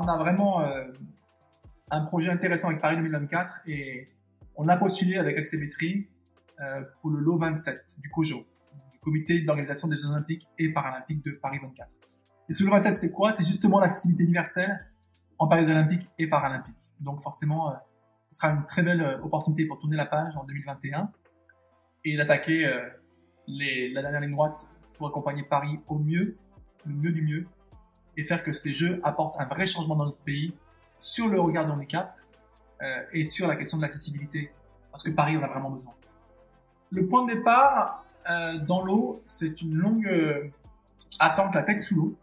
on a vraiment euh, un projet intéressant avec Paris 2024 et on a postulé avec Axémétrie euh, pour le lot 27 du COJO, du Comité d'organisation des Jeux Olympiques et Paralympiques de Paris 24. Et ce lot 27, c'est quoi? C'est justement l'accessibilité universelle en période olympique et paralympique. Donc forcément, euh, ce sera une très belle euh, opportunité pour tourner la page en 2021 et d'attaquer la dernière ligne droite pour accompagner Paris au mieux, le mieux du mieux, et faire que ces Jeux apportent un vrai changement dans notre pays sur le regard du handicap euh, et sur la question de l'accessibilité, parce que Paris en a vraiment besoin. Le point de départ euh, dans l'eau, c'est une longue euh, attente, la tête sous l'eau.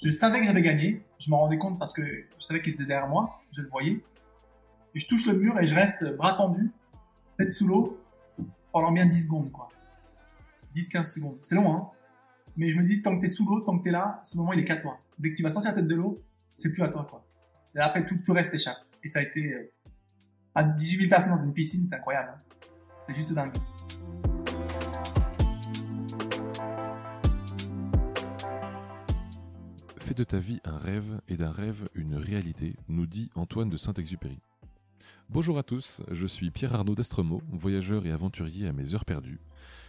Je savais que j'avais gagné, je m'en rendais compte parce que je savais qu'ils étaient derrière moi, je le voyais. Et je touche le mur et je reste bras tendu, tête sous l'eau, pendant bien 10 secondes, quoi. 10-15 secondes. C'est long, hein. Mais je me dis, tant que t'es sous l'eau, tant que t'es là, ce moment, il est qu'à toi. Dès que tu vas sortir la tête de l'eau, c'est plus à toi, quoi. Et après, tout, tout reste échappe. Et ça a été, euh, à 18 000 personnes dans une piscine, c'est incroyable. hein. C'est juste dingue. Fais de ta vie un rêve et d'un rêve une réalité, nous dit Antoine de Saint-Exupéry. Bonjour à tous, je suis Pierre Arnaud d'Estremaux, voyageur et aventurier à mes heures perdues.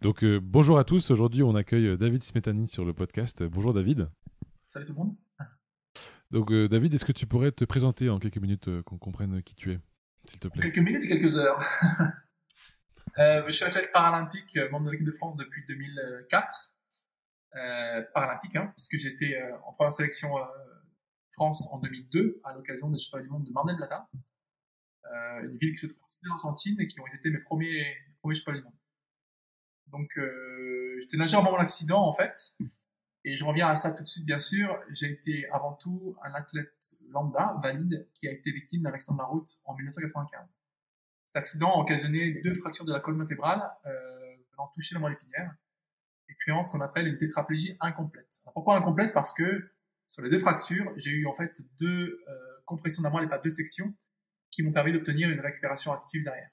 Donc euh, bonjour à tous, aujourd'hui on accueille euh, David Smetani sur le podcast. Bonjour David. Salut tout le monde. Donc euh, David, est-ce que tu pourrais te présenter en quelques minutes euh, qu'on comprenne qui tu es, s'il te plaît? Quelques minutes et quelques heures. euh, je suis athlète paralympique, membre de l'équipe de France depuis 2004. Euh, paralympique, hein, puisque j'étais euh, en première sélection euh, France en 2002 à l'occasion des Championnats du Monde de Mar del Plata, euh, une ville qui se trouve en Argentine et qui ont été mes premiers, premiers Championnats du. Donc euh, j'étais nageur avant mon accident en fait, et je reviens à ça tout de suite bien sûr. J'ai été avant tout un athlète lambda, valide, qui a été victime d'un accident de la route en 1995. Cet accident a occasionné deux fractures de la colonne vertébrale euh, venant toucher la moelle épinière et créant ce qu'on appelle une tétraplégie incomplète. Pourquoi incomplète? Parce que sur les deux fractures, j'ai eu en fait deux euh, compressions de la moelle et pas deux sections qui m'ont permis d'obtenir une récupération active derrière.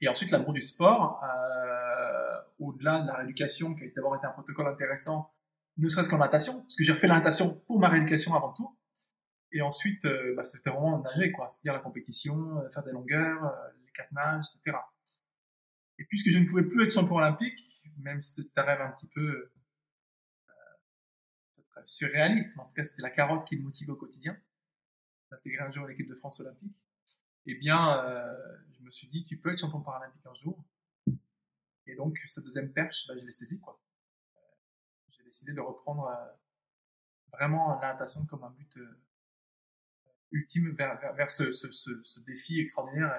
Et ensuite, l'amour du sport, euh, au-delà de la rééducation qui a d'abord été un protocole intéressant, ne serait-ce qu'en natation, parce que j'ai refait la natation pour ma rééducation avant tout. Et ensuite, euh, bah, c'était vraiment nager, quoi, c'est-à-dire la compétition, euh, faire des longueurs, euh, les quatre nages, etc. Et puisque je ne pouvais plus être champion olympique, même si c'était un rêve un petit peu surréaliste, mais en tout cas c'était la carotte qui me motive au quotidien, d'intégrer un jour l'équipe de France olympique, eh bien, euh, je me suis dit, tu peux être champion paralympique un jour. Et donc, cette deuxième perche, bah, je l'ai saisie, quoi. Euh, J'ai décidé de reprendre euh, vraiment la comme un but euh, ultime vers, vers, vers ce, ce, ce, défi extraordinaire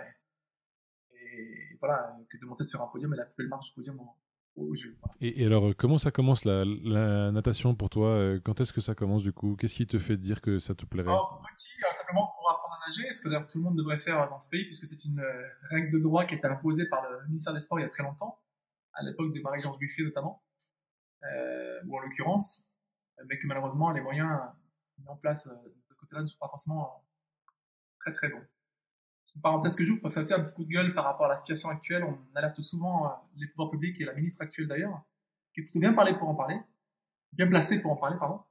et, et voilà, que de monter sur un podium et la plus belle marche du podium au, Voilà. Et, et alors, euh, comment ça commence la, la natation pour toi Euh, Quand est-ce que ça commence du coup? Qu'est-ce qui te fait dire que ça te plairait? Alors, pour petit, euh, simplement pour apprendre à nager, ce que d'ailleurs tout le monde devrait faire dans ce pays, puisque c'est une règle de droit qui a été imposée par le ministère des Sports il y a très longtemps, à l'époque de Marie-Georges Buffet notamment, euh, ou en l'occurrence, mais que malheureusement les moyens mis en place de ce côté-là ne sont pas forcément très très bons. Parenthèse que j'ouvre, c'est aussi un petit coup de gueule par rapport à la situation actuelle. On alerte souvent euh, les pouvoirs publics et la ministre actuelle d'ailleurs, qui est plutôt bien parlé pour en parler, bien placée pour en parler, pardon,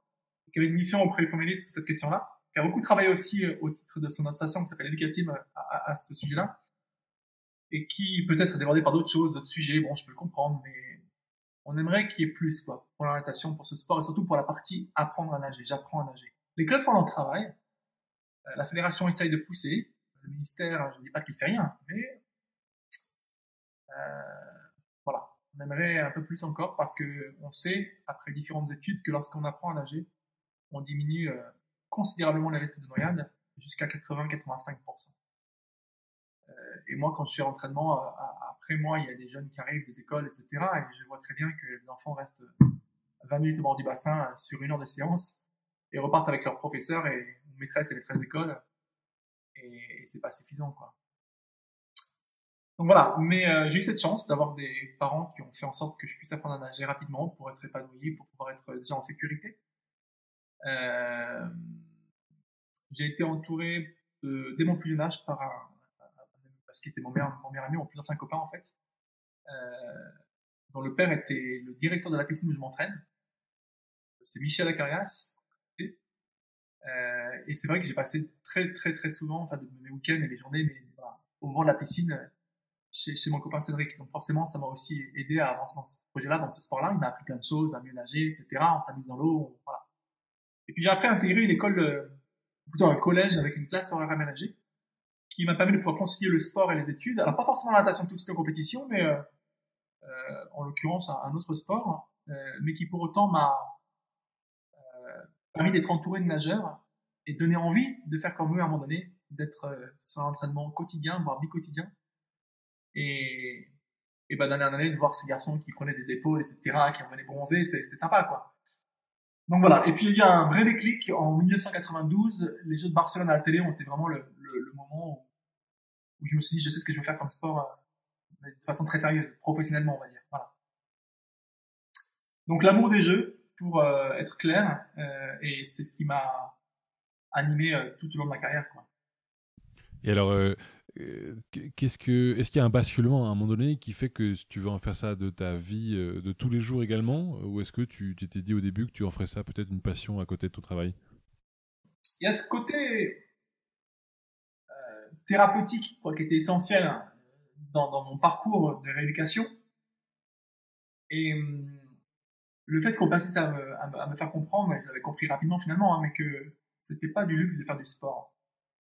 qui avait une mission auprès du Premier ministre sur cette question-là, qui a beaucoup travaillé aussi euh, au titre de son association qui s'appelle Educative à, à, ce sujet-là, et qui peut-être est débordé par d'autres choses, d'autres sujets, bon, je peux le comprendre, mais on aimerait qu'il y ait plus, quoi, pour la pour ce sport, et surtout pour la partie apprendre à nager, j'apprends à nager. Les clubs font leur travail, euh, la fédération essaye de pousser, le ministère, je ne dis pas qu'il fait rien, mais euh, voilà, on aimerait un peu plus encore parce que on sait, après différentes études, que lorsqu'on apprend à nager, on diminue euh, considérablement les risques de noyade jusqu'à 80-85%. Euh, et moi, quand je suis en entraînement, après moi, il y a des jeunes qui arrivent des écoles, etc. Et je vois très bien que les enfants restent 20 minutes au bord du bassin sur une heure de séance et repartent avec leur professeur et maîtresse et maîtresse d'école. Et, c'est pas suffisant, quoi. Donc voilà, mais euh, j'ai eu cette chance d'avoir des parents qui ont fait en sorte que je puisse apprendre à nager rapidement pour être épanoui, pour pouvoir être déjà en sécurité. Euh, j'ai été entouré dès mon plus jeune âge par un, parce qu'il était mon meilleur, mon meilleur ami, mon plus ancien copain en fait, euh, dont le père était le directeur de la piscine où je m'entraîne. C'est Michel Acarias. Euh, et c'est vrai que j'ai passé très très très souvent, enfin mes week-ends et mes journées, mais voilà, au moment de la piscine, chez, chez mon copain Cédric. Donc forcément, ça m'a aussi aidé à avancer dans ce projet-là, dans ce sport-là. Il m'a appris plein de choses, à mieux nager, etc. On s'amuse dans l'eau, voilà. Et puis j'ai après intégré une école, euh, plutôt un collège avec une classe horaire aménagée, qui m'a permis de pouvoir concilier le sport et les études. Alors pas forcément la natation tout de suite en compétition, mais euh, euh, en l'occurrence un, autre sport, euh, mais qui pour autant m'a permis d'être entouré de nageurs et donner envie de faire comme eux à un moment donné, d'être euh, sur un entraînement quotidien, voire bi-quotidien, et, et ben, d'année en année, de voir ces garçons qui prenaient des épaules, etc., qui revenaient bronzer, c'était, c'était sympa, quoi. Donc voilà. Et puis, il y a un vrai déclic. En 1992, les Jeux de Barcelone à la télé ont été vraiment le, le, le moment où, où, je me suis dit, je sais ce que je veux faire comme sport, euh, de façon très sérieuse, professionnellement, on va dire. Voilà. Donc, l'amour des Jeux, pour euh, être clair, euh, et c'est ce qui m'a animé euh, tout au long de ma carrière, quoi. Et alors, qu'est-ce que, est-ce qu'il y a un basculement à un moment donné qui fait que tu veux en faire ça de ta vie de tous les jours également, ou est-ce que tu t'es dit au début que tu en ferais ça peut-être une passion à côté de ton travail? Il y a ce côté euh, thérapeutique quoi, qui était essentiel dans, dans, mon parcours de rééducation, et hum, le fait qu'on passait à me, à, me, à me, faire comprendre, j'avais compris rapidement finalement, hein, mais que c'était pas du luxe de faire du sport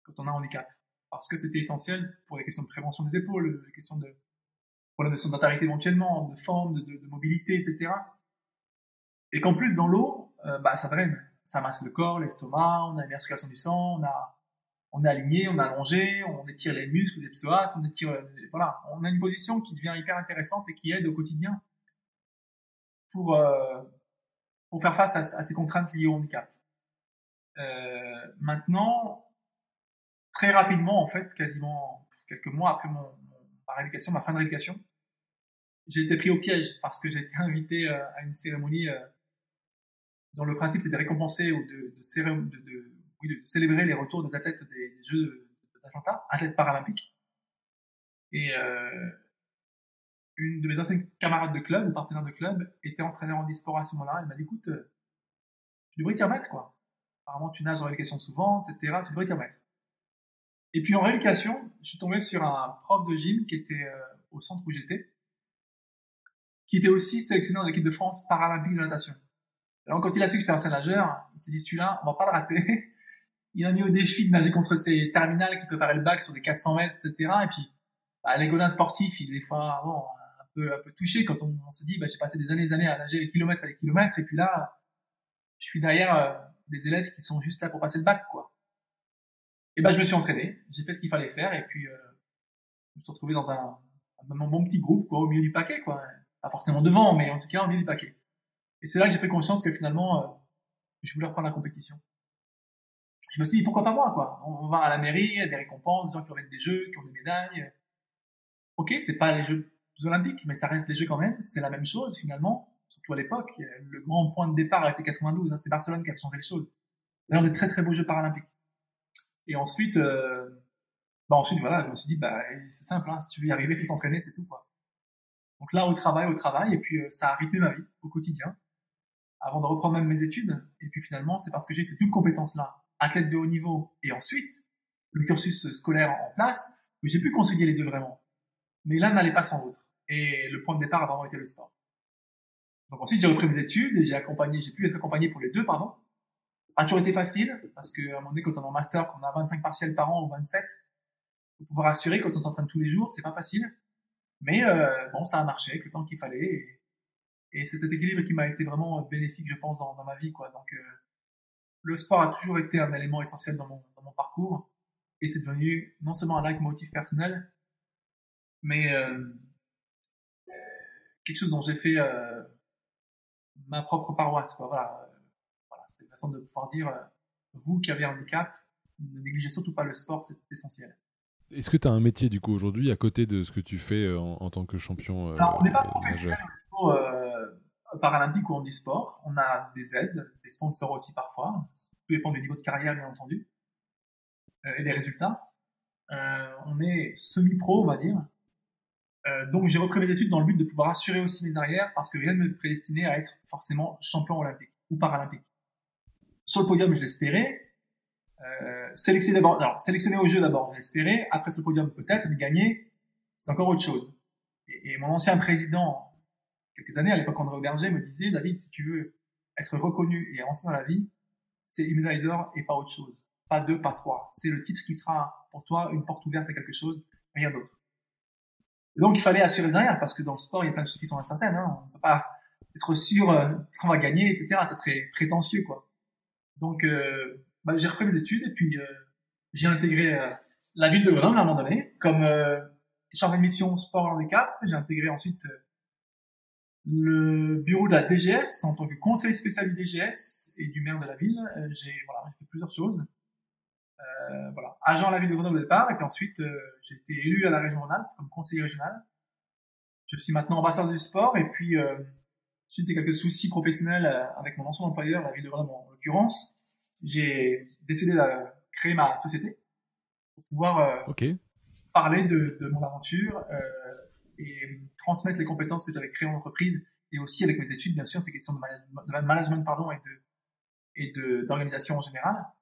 quand on a un handicap. Parce que c'était essentiel pour les questions de prévention des épaules, les questions de problèmes de sédentarité éventuellement, de forme, de, mobilité, etc. Et qu'en plus dans l'eau, euh, bah ça draine, ça masse le corps, l'estomac, on a une circulation du sang, on a est aligné, on est allongé, on étire les muscles des psoas, on étire voilà, on a une position qui devient hyper intéressante et qui aide au quotidien pour euh, pour faire face à, à, ces contraintes liées au handicap. Euh, maintenant, très rapidement, en fait, quasiment quelques mois après mon, ma rééducation, ma fin de rééducation, j'ai été pris au piège parce que j'ai été invité euh, à une cérémonie euh, dont le principe était de récompenser ou de, de, de, de, oui, de célébrer les retours des athlètes des, des Jeux d'Atlanta, athlètes paralympiques. Et euh, une de mes anciennes camarades de club, ou partenaires de club, était entraîneur en e-sport à ce moment-là. Elle m'a dit, écoute, euh, tu devrais t'y remettre, quoi. Apparemment, tu nages en rééducation souvent, etc. Tu devrais t'y remettre. Et puis en rééducation, je suis tombé sur un prof de gym qui était euh, au centre où j'étais, qui était aussi sélectionné dans l'équipe de France paralympique de natation. Alors quand il a su que j'étais un nageur, il s'est dit celui-là, on va pas le rater. il m'a mis au défi de nager contre ses terminales qui préparaient le bac sur des 400 mètres, etc. Et puis, bah, les godins sportifs, il des fois bon, un peu touché quand on, se dit, bah, j'ai passé des années et des années à nager les kilomètres et les kilomètres, et puis là, je suis derrière euh, des élèves qui sont juste là pour passer le bac, quoi. Et ben je me suis entraîné, j'ai fait ce qu'il fallait faire et puis euh, je me suis retrouvé dans un, un, bon petit groupe quoi, au milieu du paquet quoi, pas forcément devant mais en tout cas au milieu du paquet. Et c'est là que j'ai pris conscience que finalement euh, je voulais reprendre la compétition. Je me suis dit pourquoi pas moi quoi? On va à la mairie, il y a des récompenses, des gens qui remettent des jeux, qui ont des médailles. Ok, c'est pas les Jeux olympiques, mais ça reste Jeux quand même. C'est la même chose finalement, surtout à l'époque. Le grand point de départ a été 92, hein, c'est Barcelone qui a changé les choses. D'ailleurs des très très beaux Jeux paralympiques. Et ensuite, euh, bah ensuite voilà, je me suis dit bah c'est simple, hein, si tu veux y arriver, faut t'entraîner, c'est tout quoi. Donc là, au travail, au travail, et puis euh, ça a rythmé ma vie au quotidien, avant de reprendre même mes études. Et puis finalement, c'est parce que j'ai ces deux compétences-là, athlète de haut niveau, et ensuite le cursus scolaire en place, que j'ai pu concilier les deux vraiment. Mais l'un n'allait pas sans l'autre. Et le point de départ a vraiment été le sport. Donc ensuite, j'ai repris mes études et j'ai accompagné, j'ai pu être accompagné pour les deux, pardon, a toujours été facile, parce qu'à un moment donné, quand on est en master, qu'on a 25 partiels par an ou 27, faut pouvoir assurer quand on s'entraîne tous les jours, c'est pas facile. Mais euh, bon, ça a marché avec le temps qu'il fallait. Et, c'est cet équilibre qui m'a été vraiment bénéfique, je pense, dans, ma vie. quoi. Donc, euh, le sport a toujours été un élément essentiel dans mon, parcours. Et c'est devenu non seulement un like motif personnel, mais, euh, quelque chose dont j'ai fait ma propre paroisse. Quoi. Voilà, voilà c'était une façon de pouvoir dire, vous qui avez un handicap, ne négligez surtout pas le sport, c'est essentiel. Est-ce que tu as un métier du coup aujourd'hui à côté de ce que tu fais en, tant que champion Alors, on n'est pas professionnel au paralympique ou en e-sport. On a des aides, des sponsors aussi parfois. Tout dépend du niveau de carrière, bien entendu, euh, et des résultats. Euh, on est semi-pro, on va dire. Euh, donc j'ai repris mes études dans le but de pouvoir assurer aussi mes arrières parce que rien ne me prédestinait à être forcément champion olympique ou paralympique. Sur le podium, je l'espérais. Euh, sélectionné d'abord, alors au jeu d'abord, je l'espérais. Après ce podium peut-être, mais gagner, c'est encore autre chose. Et, et, mon ancien président quelques années, à l'époque André Auberger, me disait, David, si tu veux être reconnu et avancer dans la vie, c'est une médaille d'or et pas autre chose. Pas deux, pas trois. C'est le titre qui sera pour toi une porte ouverte à quelque chose, rien d'autre. Donc il fallait assurer derrière, parce que dans le sport, il y a plein de choses qui sont incertaines. Hein. On ne peut pas être sûr euh, qu'on va gagner, etc. Ça serait prétentieux, quoi. Donc euh, bah, j'ai repris mes études et puis euh, j'ai intégré euh, la ville de Grenoble à un moment donné, comme euh, chargé de mission sport handicap. J'ai intégré ensuite le bureau de la DGS en tant que conseiller spécial du DGS et du maire de la ville. Euh, j'ai voilà, fait plusieurs choses. Euh, voilà, agent à la ville de Grenoble au départ, et puis ensuite euh, j'ai été élu à la région Rhône-Alpes comme conseiller régional. Je suis maintenant ambassadeur du sport, et puis euh, suite à quelques soucis professionnels euh, avec mon ancien employeur, la ville de Grenoble en l'occurrence, j'ai décidé de créer ma société pour pouvoir parler de, de, mon aventure et transmettre les compétences que j'avais créées en entreprise et aussi avec mes études, bien sûr, ces questions de, management pardon, et de et de d'organisation en général, euh,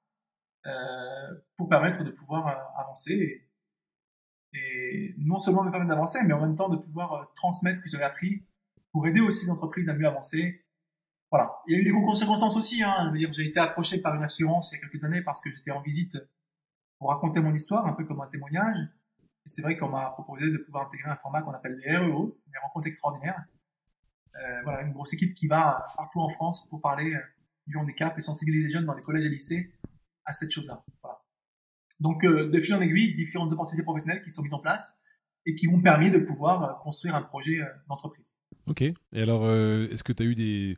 pour permettre de pouvoir euh, avancer et, et, non seulement me permettre d'avancer, mais en même temps de pouvoir euh, transmettre ce que j'avais appris pour aider aussi les entreprises à mieux avancer. Voilà. Il y a eu des circonstances aussi. Hein. Je veux dire, j'ai été approché par une assurance il y a quelques années parce que j'étais en visite pour raconter mon histoire, un peu comme un témoignage c'est vrai qu'on m'a proposé de pouvoir intégrer un format qu'on appelle les REO, les rencontres extraordinaires. Euh, voilà, une grosse équipe qui va partout en France pour parler euh, du handicap et sensibiliser les jeunes dans les collèges et lycées à cette chose-là. Voilà. Donc, euh, de fil en aiguille, différentes opportunités professionnelles qui sont mises en place et qui m'ont permis de pouvoir euh, construire un projet euh, d'entreprise. Ok. Et alors, euh, est-ce que tu as eu des,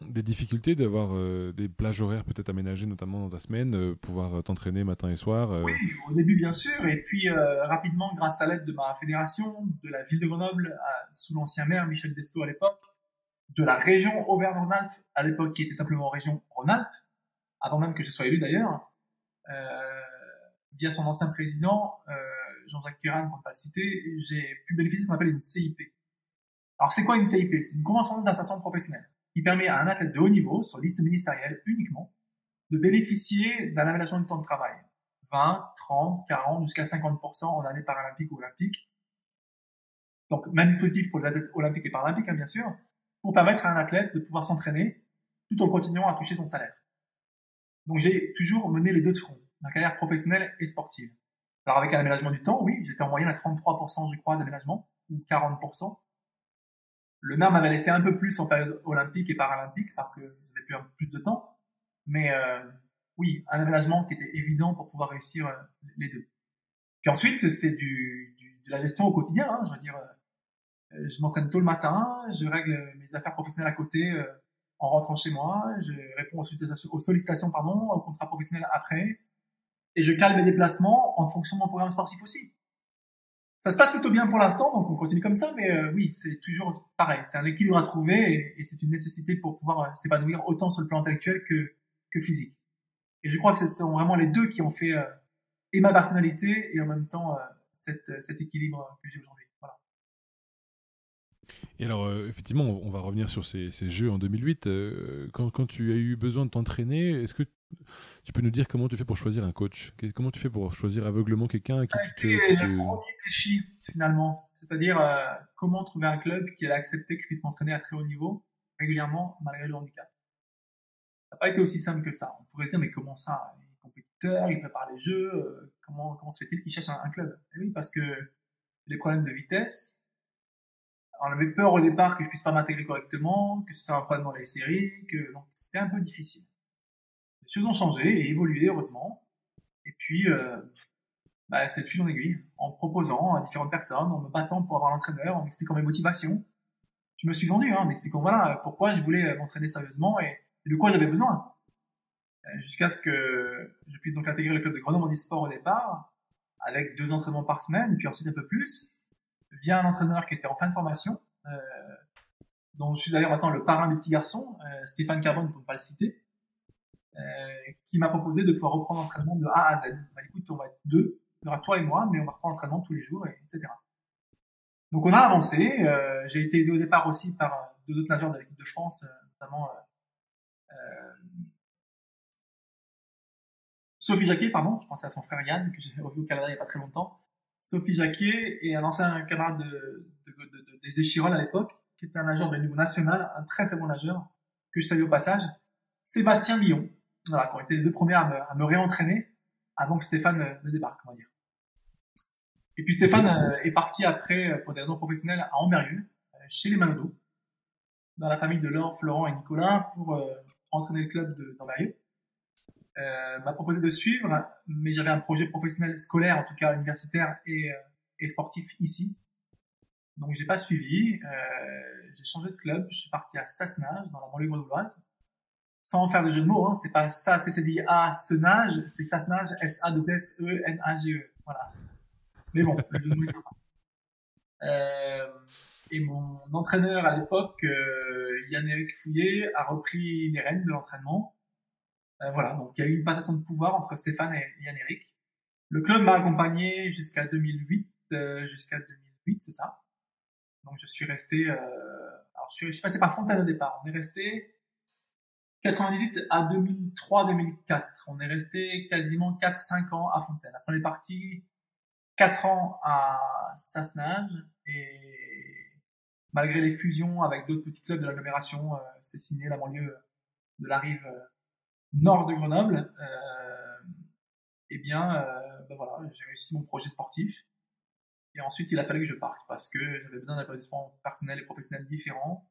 des difficultés d'avoir euh, des plages horaires peut-être aménagées, notamment dans ta semaine, euh, pouvoir t'entraîner matin et soir Oui, au début bien sûr, et puis rapidement, grâce à l'aide de ma fédération, de la ville de Grenoble, sous l'ancien maire Michel Desto à l'époque, de la région Auvergne-Rhône-Alpes à l'époque qui était simplement région Rhône-Alpes, avant même que je sois élu d'ailleurs, via son ancien président, Jean-Jacques Kéran, pour ne pas le citer, j'ai pu bénéficier de ce qu'on appelle une CIP. Alors c'est quoi une CIP C'est une convention d'insertion professionnelle qui permet à un athlète de haut niveau, sur liste ministérielle uniquement, de bénéficier d'un aménagement du temps de travail. 20, 30, 40, jusqu'à 50% en année paralympique ou olympique. Donc, même dispositif pour les athlètes olympiques et paralympiques, hein, bien sûr, pour permettre à un athlète de pouvoir s'entraîner tout en continuant à toucher son salaire. Donc, j'ai toujours mené les deux de front, ma carrière professionnelle et sportive. Alors, avec un aménagement du temps, oui, j'étais en moyenne à 33%, je crois, d'aménagement, ou 40%. Le maire m'avait laissé un peu plus en période olympique et paralympique parce que j'avais plus plus de temps. Mais euh, oui, un aménagement qui était évident pour pouvoir réussir euh, les deux. Puis ensuite, c'est du, du, de la gestion au quotidien. Hein, je veux dire, euh, je m'entraîne tôt le matin, je règle mes affaires professionnelles à côté euh, en rentrant chez moi, je réponds aux sollicitations, aux sollicitations pardon, au contrat professionnel après, et je cale mes déplacements en fonction de mon programme sportif aussi ça se passe plutôt bien pour l'instant, donc on continue comme ça, mais euh, oui, c'est toujours pareil, c'est un équilibre à trouver et, c'est une nécessité pour pouvoir euh, s'épanouir autant sur le plan intellectuel que, que physique. Et je crois que ce sont vraiment les deux qui ont fait euh, et ma personnalité et en même temps cet équilibre que j'ai aujourd'hui. Voilà. Et alors, effectivement, on va revenir sur ces, ces jeux en 2008. quand, quand tu as eu besoin de t'entraîner, est-ce que tu peux nous dire comment tu fais pour choisir un coach? Comment tu fais pour choisir aveuglement quelqu'un Ça a été le premier défi, finalement. C'est-à-dire, euh, comment trouver un club qui allait accepter que je puisse m'entraîner à très haut niveau, régulièrement, malgré le handicap. Ça n'a pas été aussi simple que ça. On pourrait se dire, mais comment ça? Les compétiteurs, ils préparent les jeux, euh, comment, comment se fait-il qu'ils cherchent un, un club? Et oui, parce que les problèmes de vitesse, on avait peur au départ que je puisse pas m'intégrer correctement, que ce soit un problème dans les séries, que donc c'était un peu difficile choses ont changé et évolué, heureusement. Et puis, euh, bah, c'est de en aiguille, en proposant à différentes personnes, en me battant pour avoir l'entraîneur, en expliquant mes motivations. je me suis vendu hein, en expliquant voilà pourquoi je voulais m'entraîner sérieusement et, de quoi j'avais besoin. Euh, jusqu'à ce que je puisse donc intégrer le club de Grenoble Sport au départ, avec deux entraînements par semaine, puis ensuite un peu plus, via un entraîneur qui était en fin de formation, euh, dont je suis d'ailleurs maintenant le parrain du petit garçon, euh, Stéphane Carbone, pour ne pas le citer, euh, qui m'a proposé de pouvoir reprendre l'entraînement de A à Z. Bah écoute, on va être deux, il y aura toi et moi, mais on va reprendre l'entraînement tous les jours, et, etc. Donc on a avancé. Euh, j'ai été aidé au départ aussi par deux autres nageurs de l'équipe de France, euh, notamment euh, Sophie Jacquet, pardon, je pensais à son frère Yann, que j'ai revu au Canada il n'y a pas très longtemps. Sophie Jacquet et un ancien camarade de, de, de, à l'époque, qui était un nageur de niveau national, un très très bon nageur, que je salue au passage. Sébastien Lyon, voilà, qui ont été les deux premiers à me, à me réentraîner avant que Stéphane ne débarque, on va dire. Et puis Stéphane euh, est parti après, euh, pour des raisons professionnelles, à Amberieu, euh, chez les Manodo, dans la famille de Laure, Florent et Nicolas, pour entraîner le club d'Amberieu. Euh, m'a proposé de suivre, mais j'avais un projet professionnel scolaire, en tout cas universitaire et, et sportif ici. Donc j'ai pas suivi. Euh, j'ai changé de club. Je suis parti à Sassenage, dans la banlieue grenobloise. Sans faire de jeu de mots, hein, c'est pas ça, c'est dit A, Senage, c'est Sassenage, S-A-2-S-E-N-A-G-E. -E. Voilà. Mais bon, le jeu de mots est sympa. Euh, et mon entraîneur à l'époque, euh, Yann-Éric Fouillet, a repris les rênes de l'entraînement. Euh, voilà, donc il y a eu une passation de pouvoir entre Stéphane et Yann-Éric. Le club m'a accompagné jusqu'à 2008, euh, jusqu'à 2008, c'est ça. Donc je suis resté, euh, alors je suis, je suis passé par Fontaine au départ. On est resté 98 à 2003-2004. On est resté quasiment 4-5 ans à Fontaine. Après on est parti 4 ans à Sassenage et malgré les fusions avec d'autres petits clubs de l'agglomération, euh, c'est signé la banlieue de la rive euh, nord de Grenoble, euh, eh bien, euh, ben voilà, j'ai réussi mon projet sportif. Et ensuite, il a fallu que je parte parce que j'avais besoin d'un personnel et professionnel différent,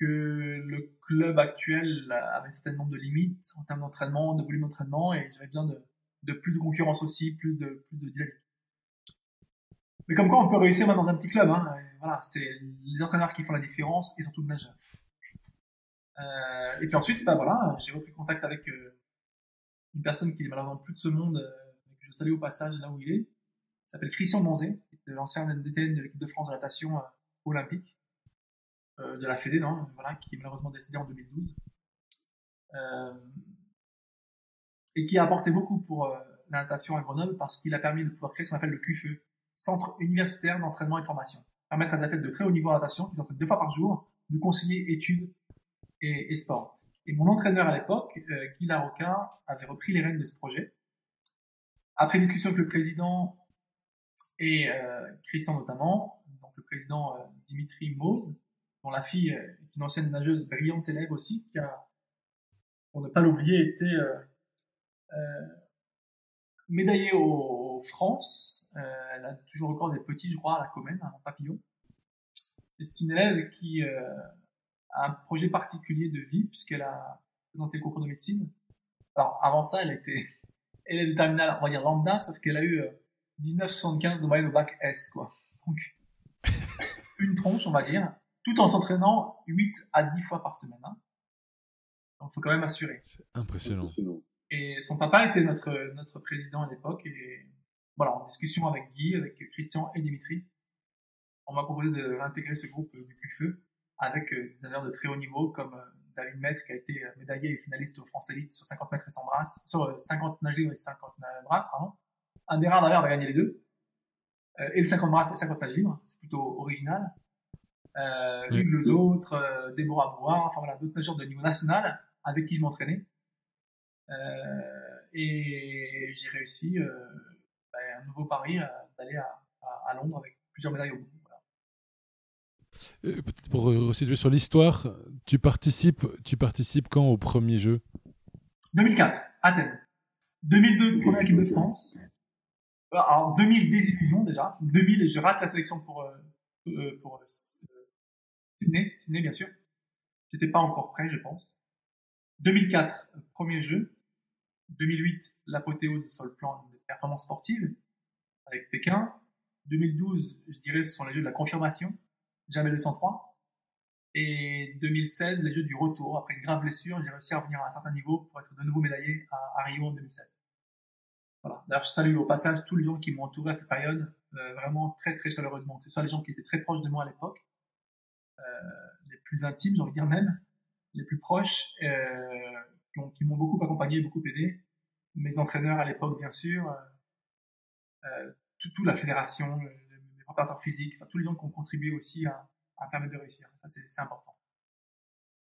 que le club actuel avait un certain nombre de limites en termes d'entraînement, de volume d'entraînement, et j'avais besoin de, plus de concurrence aussi, plus de, dynamique. Mais comme quoi, on peut réussir même dans un petit club. Hein. Voilà, c'est les entraîneurs qui font la différence et surtout le nageur. Euh, et puis ensuite, bah voilà, j'ai repris contact avec euh, une personne qui est malheureusement plus de ce monde, euh, que je salue au passage là où il est. Il s'appelle Christian Donzé, l'ancien DTN de l'équipe de France de natation olympique, de la Fédé, non, voilà, qui est malheureusement décédé en 2012. et qui a apporté beaucoup pour la natation à Grenoble parce qu'il a permis de pouvoir créer ce qu'on appelle le QFE, Centre universitaire d'entraînement et de formation. Permettre à des athlètes de très haut niveau en natation, qui s'entraînent deux fois par jour, de concilier études et, sport. Et mon entraîneur à l'époque, euh, Guy Larocca, avait repris les rênes de ce projet. Après discussion avec le président et euh, Christian notamment, donc le président euh, Dimitri Mose, dont la fille est une ancienne nageuse brillante élève aussi, qui a, pour ne pas l'oublier, été euh, euh médaillée au, France. Euh, elle a toujours encore des petits, je crois, à la Comène, un papillon. Et c'est une élève qui un projet particulier de vie puisqu'elle a présenté le concours de médecine. Alors avant ça, elle était élève de terminale, on va dire lambda, sauf qu'elle a eu 19,75 euh, de moyenne au bac S, quoi. Donc, une tronche, on va dire, tout en s'entraînant 8 à 10 fois par semaine. Hein. Donc, faut quand même assurer. C'est impressionnant. Et son papa était notre, notre président à l'époque. Et voilà, en discussion avec Guy, avec Christian et Dimitri, on m'a proposé de réintégrer ce groupe du QFE avec euh, des nageurs de très haut niveau comme euh, David Maître qui a été euh, médaillé et finaliste au France Elite sur 50 mètres et 100 brasses, sur 50 nage et 50 brasses, pardon. Un des rares d'ailleurs à gagner les deux. et le 50 brasses et 50 nage libre, c'est plutôt original. Euh, Hugues Les Autres, euh, Déborah Bois, enfin voilà, d'autres nageurs de niveau national avec qui je m'entraînais. Euh, et j'ai réussi euh, bah, un nouveau pari d'aller à, à, à, Londres avec plusieurs médailles au bout. Euh, peut-être pour resituer sur l'histoire, tu participes, tu participes quand au premier jeu? 2004, Athènes. 2002, première équipe de France. Euh, alors 2000, désillusion déjà. 2000, je rate la sélection pour euh, euh pour euh, Sydney, Sydney bien sûr. J'étais pas encore prêt, je pense. 2004, premier jeu. 2008, l'apothéose sur le plan des performances sportives avec Pékin. 2012, je dirais, ce sont les jeux de la confirmation jamais 203. Et 2016, les Jeux du retour. Après une grave blessure, j'ai réussi à revenir à un certain niveau pour être de nouveau médaillé à, Rio en 2016. Voilà. D'ailleurs, je salue au passage tous les gens qui m'ont entouré à cette période, euh, vraiment très très chaleureusement. Que ce soit les gens qui étaient très proches de moi à l'époque, les plus intimes, j'ai envie de dire même, les plus proches, euh, qui m'ont beaucoup accompagné, beaucoup aidé. Mes entraîneurs à l'époque, bien sûr, euh, euh toute la fédération, les préparateurs physiques, enfin, tous les gens qui ont contribué aussi à, à permettre de réussir. C'est important.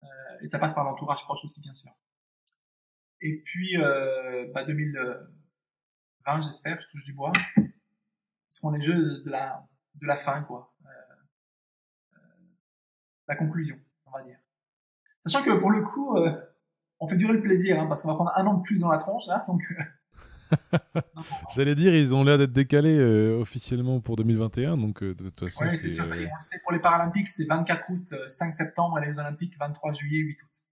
Euh, et ça passe par l'entourage proche aussi, bien sûr. Et puis, euh, bah 2020, j'espère, je touche du bois, seront les jeux de la, de la fin, quoi. Euh, euh, la conclusion, on va dire. Sachant que pour le coup, euh, on fait durer le plaisir, hein, parce qu'on va prendre un an de plus dans la tronche, là, donc J'allais dire, ils ont l'air d'être décalés euh, officiellement pour 2021, donc euh, de toute façon. Oui, c'est sûr, ça y est, on le sait pour les Paralympiques, c'est 24 août, 5 euh, septembre, et les Olympiques, 23 juillet, 8 août.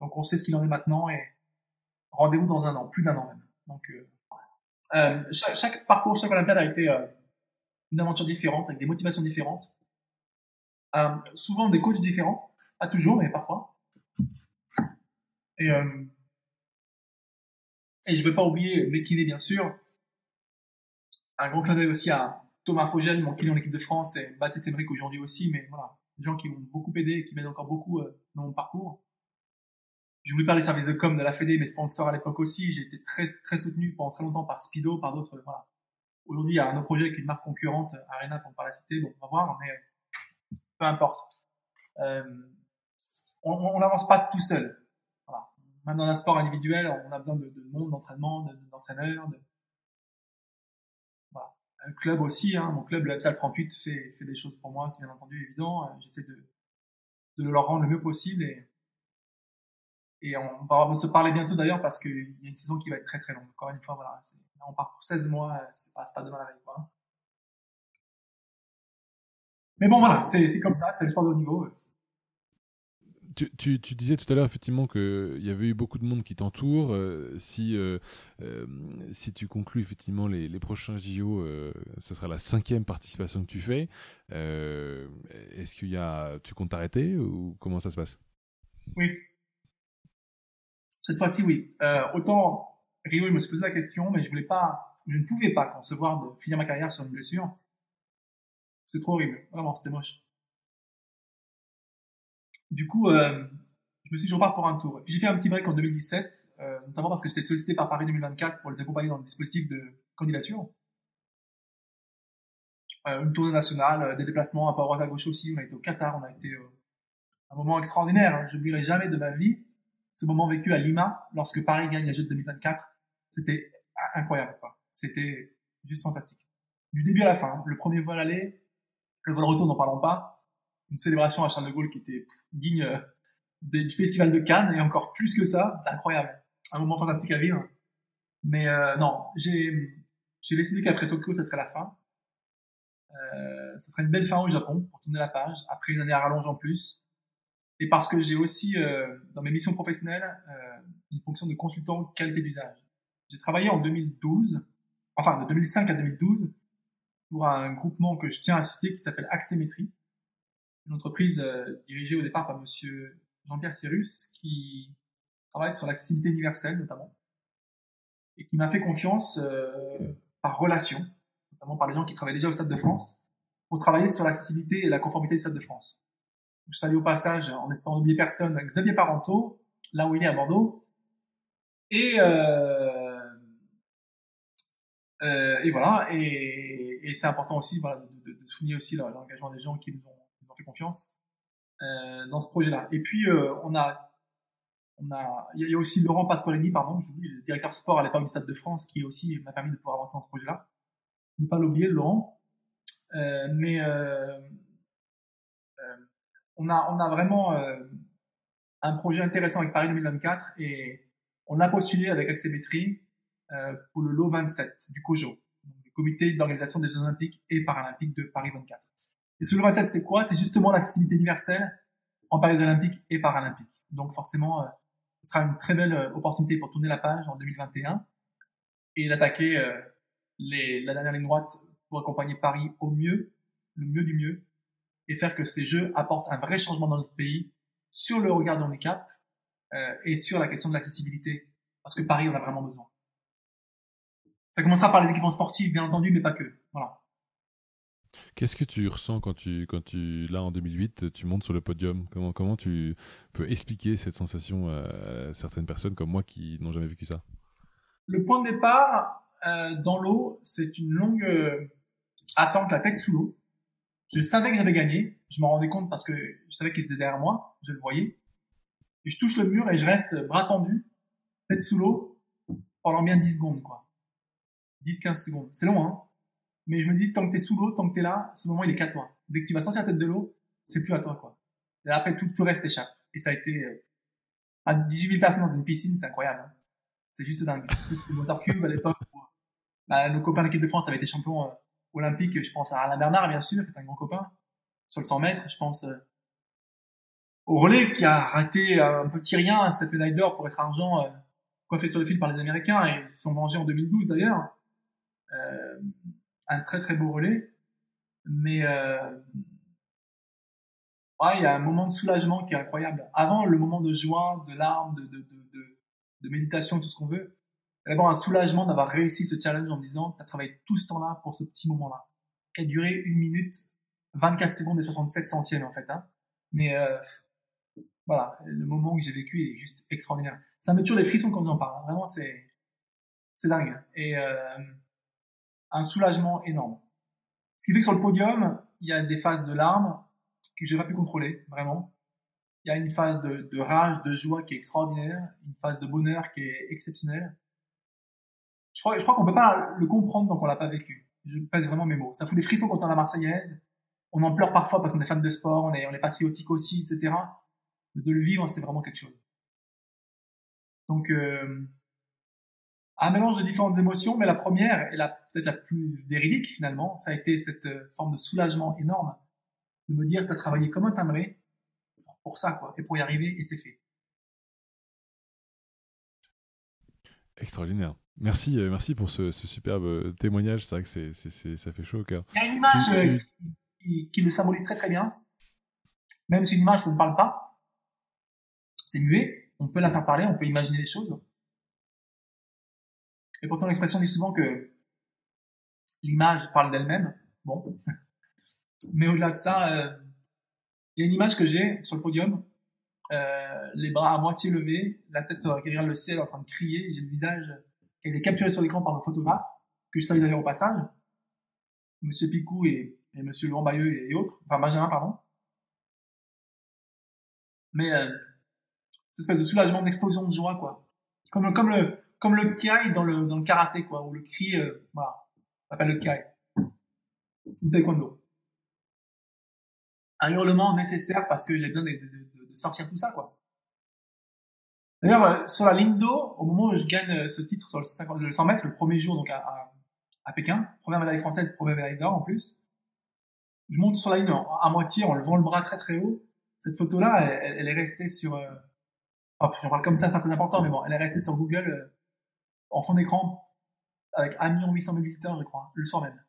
Donc on sait ce qu'il en est maintenant, et rendez-vous dans un an, plus d'un an même. Donc chaque, chaque, parcours, chaque Olympiade a été une aventure différente, avec des motivations différentes. Souvent des coachs différents, pas toujours, mais parfois. Et et je ne veux pas oublier mes kinés, bien sûr. Un grand clin d'œil aussi à Thomas Fogel, mon kiné en équipe de France, et Baptiste Emmerich aujourd'hui aussi, mais voilà, des gens qui m'ont beaucoup aidé qui m'aident encore beaucoup euh, dans mon parcours. J'oublie pas les services de com de la Fédé, mes sponsors à l'époque aussi. J'ai été très, très soutenu pendant très longtemps par Speedo, par d'autres, voilà. Aujourd'hui, il y a un autre projet avec une marque concurrente, Arena, pour ne pas la citer, donc on va voir, mais peu importe. Euh, on n'avance pas tout seul même dans un sport individuel, on a besoin de, de monde, d'entraînement, d'entraîneurs. De, voilà. Un club aussi, hein, mon club, le 38, fait, des choses pour moi, c'est bien entendu évident. Euh, j'essaie de, de leur rendre le mieux possible et, et on va se parler bientôt d'ailleurs parce qu'il y a une saison qui va être très très longue. Encore une fois, voilà, on part pour 16 mois, euh, c'est pas, pas demain la veille, quoi. Mais bon, voilà, c'est comme ça, c'est le sport de haut niveau. Tu, tu, disais tout à l'heure effectivement qu'il y avait eu beaucoup de monde qui t'entoure. Euh, si, euh, euh, si tu conclus effectivement les, les prochains JO, ce sera la cinquième participation que tu fais. Est-ce qu'il y a, tu comptes t'arrêter ou comment ça se passe? Oui. Cette fois-ci, oui. autant Rio, il me se posait la question, mais je voulais pas, je ne pouvais pas concevoir de finir ma carrière sur une blessure. C'est trop horrible. Vraiment, c'était moche. Du coup, euh, je me suis dit, je repars pour un tour. J'ai fait un petit break en 2017, euh, notamment parce que j'étais sollicité par Paris 2024 pour les accompagner dans le dispositif de candidature. Euh, une tournée nationale, euh, des déplacements à droite à gauche aussi. On a été au Qatar, on a été un moment extraordinaire. Hein. Je n'oublierai jamais de ma vie ce moment vécu à Lima lorsque Paris gagne les Jeux de 2024. C'était incroyable. C'était juste fantastique. Du début à la fin, hein. le premier vol aller, le vol retour, n'en parlons pas une célébration à Charles de Gaulle qui était digne euh, du festival de Cannes et encore plus que ça, c'est incroyable, un moment fantastique à vivre. Mais euh, non, j'ai décidé qu'après Tokyo, ça serait la fin. Euh, serait une belle fin au Japon pour tourner la page après une année à rallonge en plus. Et parce que j'ai aussi euh, dans mes missions professionnelles euh, une fonction de consultant qualité d'usage. J'ai travaillé en 2012, enfin de 2005 à 2012 pour un groupement que je tiens à citer qui s'appelle Axémétrie une entreprise euh, dirigée au départ par Monsieur Jean-Pierre Cyrus, qui travaille sur l'accessibilité universelle notamment, et qui m'a fait confiance euh, par relation, notamment par les gens qui travaillent déjà au Stade de France, pour travailler sur l'accessibilité et la conformité du Stade de France. je salue au passage, en espérant n'oublier personne, Xavier Parenteau, là où il est à Bordeaux, et euh, euh, et voilà, et, et c'est important aussi voilà, de, de, souligner aussi l'engagement des gens qui nous ont confiance euh, dans ce projet-là. Et puis euh, on a, on a, il y a aussi Laurent Pasqualini, pardon, le directeur sport à l'époque du Stade de France, qui aussi m'a permis de pouvoir avancer dans ce projet-là. Ne pas l'oublier, Laurent. Euh, mais on a, on a vraiment un projet intéressant avec Paris 2024 et on a postulé avec Axémétrie euh, pour le lot 27 du COJO, Comité d'organisation des Jeux Olympiques et Paralympiques de Paris 24. Et ce 27, c'est quoi? C'est justement l'accessibilité universelle en période olympique et paralympique. Donc forcément, euh, ce sera une très belle euh, opportunité pour tourner la page en 2021 et d'attaquer euh, la dernière ligne droite pour accompagner Paris au mieux, le mieux du mieux, et faire que ces jeux apportent un vrai changement dans notre pays sur le regard du handicap euh, et sur la question de l'accessibilité. Parce que Paris en a vraiment besoin. Ça commencera par les équipements sportifs, bien entendu, mais pas que. Voilà. Qu'est-ce que tu ressens quand tu, quand tu, là en 2008, tu montes sur le podium? Comment, comment tu peux expliquer cette sensation à certaines personnes comme moi qui n'ont jamais vécu ça? Le point de départ, euh, dans l'eau, c'est une longue euh, attente, la tête sous l'eau. Je savais que j'avais gagné, je m'en rendais compte parce que je savais qu'il était derrière moi, je le voyais. Et je touche le mur et je reste bras tendu, tête sous l'eau, pendant bien 10 secondes, quoi. 10-15 secondes. C'est long, hein. Mais je me dis, tant que t'es sous l'eau, tant que t'es là, ce moment, il est qu'à toi. Dès que tu vas sortir la tête de l'eau, c'est plus à toi, quoi. Et après, tout, tout reste échappe. Et ça a été, euh, à 18 000 personnes dans une piscine, c'est incroyable. Hein. C'est juste dingue. En plus, c'est Motor à l'époque. Bah, nos copains de l'équipe de France avaient été champions euh, olympiques. Je pense à Alain Bernard, bien sûr, qui est un grand copain. Sur le 100 mètres, je pense euh, au relais qui a raté un petit rien cette médaille d'or pour être argent euh, coiffé sur le fil par les Américains et ils se sont vengés en 2012 d'ailleurs. Euh, un très très beau relais. Mais euh, ouais, il y a un moment de soulagement qui est incroyable. Avant le moment de joie, de larmes, de, de, de, de, méditation, tout ce qu'on veut, d'abord un soulagement d'avoir réussi ce challenge en me disant, tu as travaillé tout ce temps-là pour ce petit moment-là, qui a duré une minute, 24 secondes et 67 centièmes en fait. Hein. Mais euh, voilà, le moment que j'ai vécu est juste extraordinaire. Ça me tue des frissons quand on en parle. Hein. Vraiment, c'est c'est dingue. Et euh, un soulagement énorme. Ce qui fait que sur le podium, il y a des phases de larmes que je n'ai pas pu contrôler, vraiment. Il y a une phase de, rage, de joie qui est extraordinaire, une phase de bonheur qui est exceptionnelle. Je crois, je crois qu'on peut pas le comprendre tant qu'on l'a pas vécu. Je pèse vraiment mes mots. Ça fout des frissons quand on est la Marseillaise. On en pleure parfois parce qu'on est fan de sport, on est, on est patriotique aussi, etc. Mais de le vivre, c'est vraiment quelque chose. Donc, euh, un mélange de différentes émotions, mais la première, et la peut-être la plus véridique finalement, ça a été cette euh, forme de soulagement énorme de me dire, tu as travaillé comme un timbré pour ça, quoi, et pour y arriver, et c'est fait. Extraordinaire. Merci, euh, merci pour ce, superbe euh, témoignage. C'est vrai que c'est, c'est, ça fait chaud au cœur. Il y a une image qui, qui, le symbolise très très bien. Même si une image, ça ne parle pas. C'est muet. On peut la faire parler, on peut imaginer les choses. Et pourtant, l'expression dit souvent que l'image parle d'elle-même. Bon. Mais au-delà de ça, euh, il y a une image que j'ai sur le podium, euh, les bras à moitié levés, la tête qui regarde le ciel en train de crier. J'ai le visage qui a été capturé sur l'écran par nos photographes, que je salue d'ailleurs au passage. Monsieur Picou et, et Monsieur Laurent Bayeux et, autres, enfin Benjamin, pardon. Mais euh, cette espèce de soulagement, d'explosion de joie, quoi. Comme, comme le, comme le kai dans le, dans le karaté, quoi, ou le cri, euh, voilà, on appelle le kai. Taekwondo. Un hurlement nécessaire parce que j'ai besoin de, de, de, sortir tout ça, quoi. D'ailleurs, euh, sur la ligne d'eau, au moment où je gagne euh, ce titre sur le, 50, le 100 mètres, le premier jour, donc à, à, à, Pékin, première médaille française, première médaille d'or en plus, je monte sur la ligne à moitié en levant le bras très très haut. Cette photo-là, elle, elle, est restée sur... Euh, oh, j'en parle comme ça, c'est pas très important, mais bon, elle est restée sur Google euh, en fond d'écran avec 1 800 000 visiteurs, je crois, le soir même.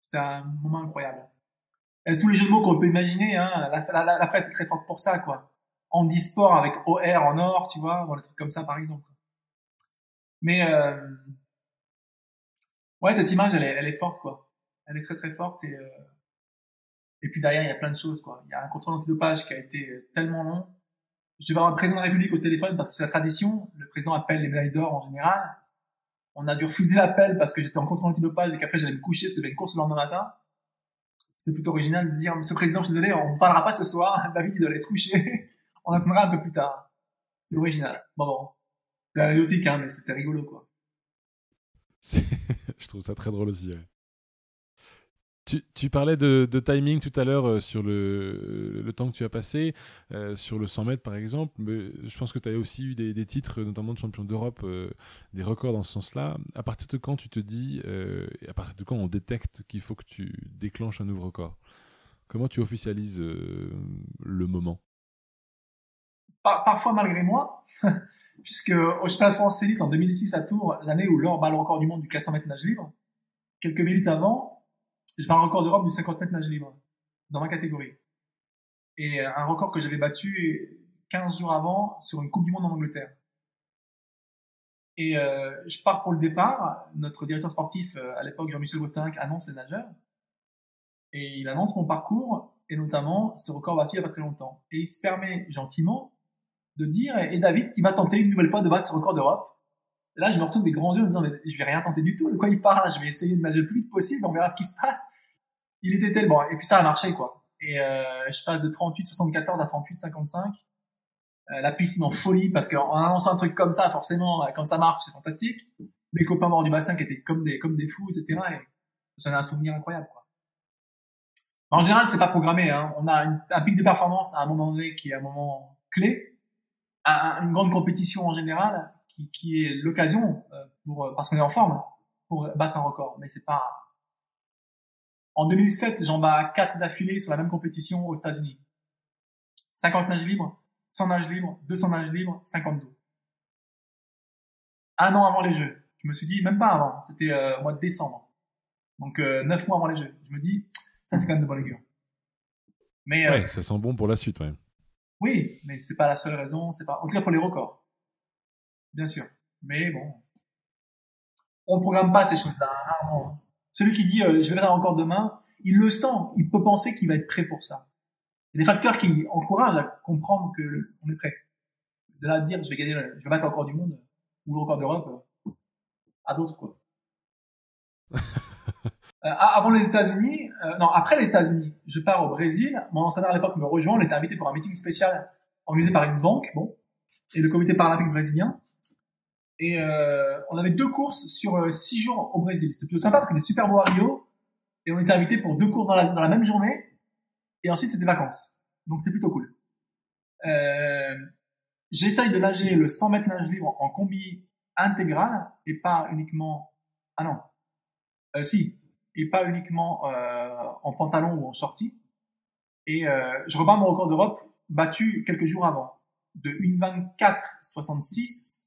C'était un moment incroyable. Et tous les jeux de mots qu'on peut imaginer, hein, la, la, la, presse est très forte pour ça, quoi. Handisport avec OR en or, tu vois, des trucs comme ça, par exemple. Mais, euh... ouais, cette image, elle est, elle est forte, quoi. Elle est très, très forte et, euh... et puis derrière, il y a plein de choses, quoi. Il y a un contrôle antidopage qui a été tellement long je vais avoir le président de la République au téléphone parce que c'est la tradition. Le président appelle les médailles d'or en général. On a dû refuser l'appel parce que j'étais en contrôle antidopage et qu'après j'allais me coucher, c'était une course le lendemain matin. C'est plutôt original de dire, Monsieur le Président, je suis désolé, on ne parlera pas ce soir. David, il doit aller se coucher. on attendra un peu plus tard. C'est original. Bon, bon. C'est anecdotique, hein, mais c'était rigolo, quoi. je trouve ça très drôle aussi. Tu, parlais de, timing tout à l'heure euh, sur le, temps que tu as passé, euh, sur le 100 mètres par exemple, mais je pense que tu as aussi eu des, titres, notamment de champion d'Europe, euh, des records dans ce sens-là. À partir de quand tu te dis, et à partir de quand on détecte qu'il faut que tu déclenches un nouveau record? Comment tu officialises le moment? Parfois malgré moi, puisque au Championnat de France Élite en 2006 à Tours, l'année où l'or bat le record du monde du 400 mètres nage libre, quelques minutes avant, je un record d'Europe du 50 mètres nage libre. dans ma catégorie. Et un record que j'avais battu 15 jours avant sur une Coupe du Monde en Angleterre. Et euh, je pars pour le départ. Notre directeur sportif, euh, à l'époque, Jean-Michel Westerinck, annonce les nageurs. Et il annonce mon parcours, et notamment ce record battu il a pas très longtemps. Et il se permet gentiment de dire, et David qui va tenter une nouvelle fois de battre ce record d'Europe. Là, je me retrouve des grands yeux en me disant, mais je vais rien tenter du tout, de quoi il parle Je vais essayer de nager le plus vite possible, on verra ce qui se passe. Il était tellement... Et puis ça a marché, quoi. Et euh, je passe de 38-74 à 38-55 euh, la piscine en folie parce qu'en annonçant un truc comme ça, forcément, euh, quand ça marche, c'est fantastique. Mes copains morts du bassin qui étaient comme des comme des fous, etc. Et j'en ai un souvenir incroyable. Quoi. En général, c'est pas programmé. Hein. On a un pic de performance à un moment donné qui est un moment clé, une grande compétition en général qui, qui est l'occasion euh, pour parce qu'on est en forme pour battre un record. Mais c'est pas. En 2007, j'en bats 4 d'affilée sur la même compétition aux États-Unis. 50 nages libres, 100 nages libres, 200 nages libres, 52. Un an avant les Jeux. Je me suis dit, même pas avant, c'était euh, au mois de décembre. Donc euh, neuf mois avant les Jeux. Je me dis, ça c'est quand même de bonne augure. Mais euh, ouais, ça sent bon pour la suite, ouais. Oui, mais c'est pas la seule raison. C'est pas, en tout cas pour les records, bien sûr. Mais bon, on programme pas ces choses-là rarement. Celui qui dit, je vais faire un record demain, il le sent, il peut penser qu'il va être prêt pour ça. Il y a des facteurs qui encouragent à comprendre que on est prêt. De là à dire, je vais gagner, je vais battre le record du monde ou le record d'Europe, à d'autres quoi. euh, avant les États-Unis, euh, non, après les États-Unis, je pars au Brésil. Mon entraîneur à l'époque me rejoint. On était invité pour un meeting spécial organisé par une banque, bon, et le comité paralympique brésilien. Et euh, on avait deux courses sur euh, six jours au Brésil. C'était plutôt sympa parce qu'il était super beau à Rio. Et on était invité pour deux courses dans la, même journée et ensuite des vacances. Donc c'est plutôt cool. Euh, J'essaye de nager le 100 mètres nage libre en combi intégral et pas uniquement... Ah non. Euh, si. Et pas uniquement euh, en pantalon ou en shorty. Et euh, je repars mon record d'Europe battu quelques jours avant de 1,24,66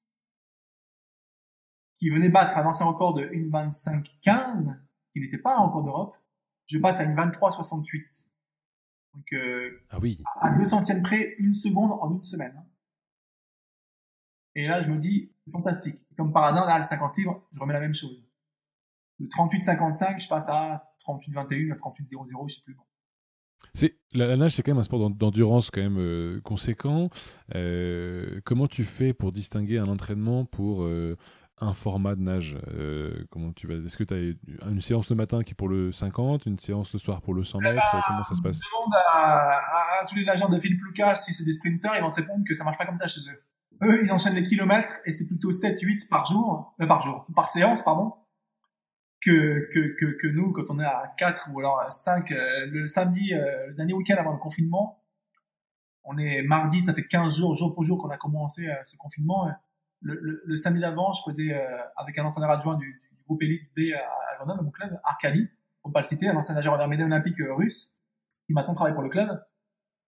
qui venait battre un ancien record de 1,25,15 qui n'était pas un record d'Europe. Je passe à une 23,68. Donc, euh, ah oui. à 2 centièmes près, une seconde en une semaine. Hein. Et là, je me dis, fantastique. Comme par hasard, là, le 50 livres, je remets la même chose. De 38-55, je passe à 38-21, à 38-00, je sais plus. Bon. C'est la, nage, c'est quand même un sport d'endurance quand même euh, conséquent. Euh, comment tu fais pour distinguer un entraînement pour euh, un format de nage euh, Comment tu vas Est-ce que tu as une séance le matin qui est pour le 50, une séance le soir pour le 100 mètres bah, Comment ça se passe? Je demande à, tous les nageurs de Philippe Lucas si c'est des sprinteurs, ils vont te répondre que ça marche pas comme ça chez eux. Eux, ils enchaînent les kilomètres et c'est plutôt 7-8 par jour, euh, par jour, par séance, pardon, que, que, que, que, nous, quand on est à 4 ou alors à 5, euh, le samedi, euh, le dernier week-end avant le confinement, on est mardi, ça fait 15 jours, jour pour jour qu'on a commencé ce confinement le, le, samedi d'avant, je faisais euh, avec un entraîneur adjoint du, du groupe Elite B à, Grenoble, mon club, Arcadi, pour pas le citer, un ancien nageur médaille olympique euh, russe, qui maintenant travaille pour le club.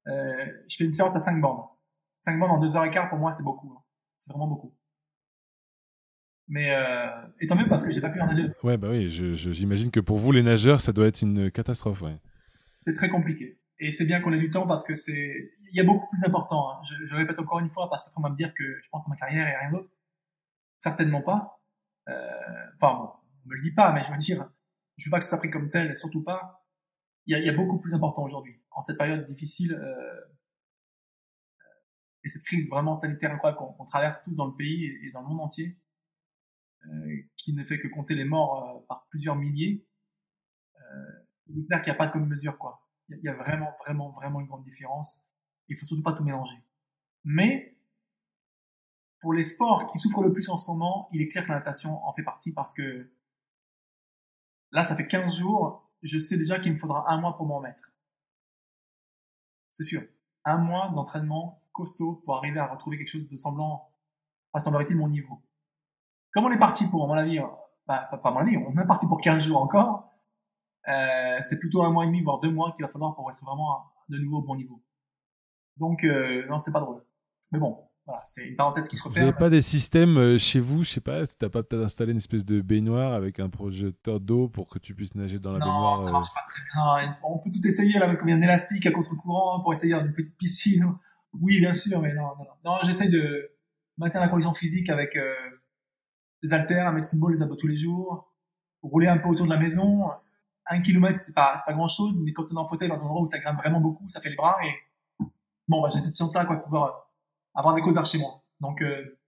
Euh, je fais une séance à 5 bornes. 5 bornes en 2 heures et quart, pour moi, c'est beaucoup. Hein. C'est vraiment beaucoup. Mais euh, et tant mieux parce que j'ai pas pu en nager. Ouais, bah oui, j'imagine que pour vous, les nageurs, ça doit être une catastrophe, ouais. C'est très compliqué. Et c'est bien qu'on ait du temps parce que c'est, il y a beaucoup plus important. Hein. Je, je, répète encore une fois parce qu'on va me dire que je pense à ma carrière et rien d'autre. Certainement pas. Euh, enfin bon, on me le dit pas, mais je veux dire, je veux pas que ça pris comme tel, surtout pas. Il y a, il y a beaucoup plus important aujourd'hui, en cette période difficile euh, et cette crise vraiment sanitaire incroyable qu'on traverse tous dans le pays et, dans le monde entier, euh, qui ne fait que compter les morts euh, par plusieurs milliers. Euh, il est clair qu'il n'y a pas de comme mesure, quoi. Il y a vraiment, vraiment, vraiment une grande différence. Il faut surtout pas tout mélanger. Mais, pour les sports qui souffrent le plus en ce moment, il est clair que la natation en fait partie parce que là, ça fait 15 jours, je sais déjà qu'il me faudra un mois pour m'en mettre. C'est sûr. Un mois d'entraînement costaud pour arriver à retrouver quelque chose de semblant, à semblerait-il mon niveau. Comme on est parti pour, à mon avis, bah, pas à mon avis, on est parti pour 15 jours encore, euh, c'est plutôt un mois et demi, voire deux mois qu'il va falloir pour être vraiment de nouveau au bon niveau. Donc, euh, non, c'est pas drôle. Mais bon, voilà, c'est une parenthèse qui se Vous referme. n'avez pas des systèmes euh, chez vous, je sais pas, si t'as pas peut-être installé une espèce de baignoire avec un projecteur d'eau pour que tu puisses nager dans la non, baignoire ça euh, marche pas très bien. On peut tout essayer là, comme il y a un élastique à contre-courant pour essayer dans une petite piscine. Oui, bien sûr, mais non, non, non. non j'essaie de maintenir la condition physique avec euh, des haltères, un medicine ball, les abdos tous les jours, rouler un peu autour de la maison. Un kilomètre, c'est pas, c'est pas grand chose, mais quand on est en fauteuil dans un endroit où ça grimpe vraiment beaucoup, ça fait les bras et bon, bah, j'ai cette chance-là, quoi, de pouvoir euh, avoir des vers chez moi. Donc, euh,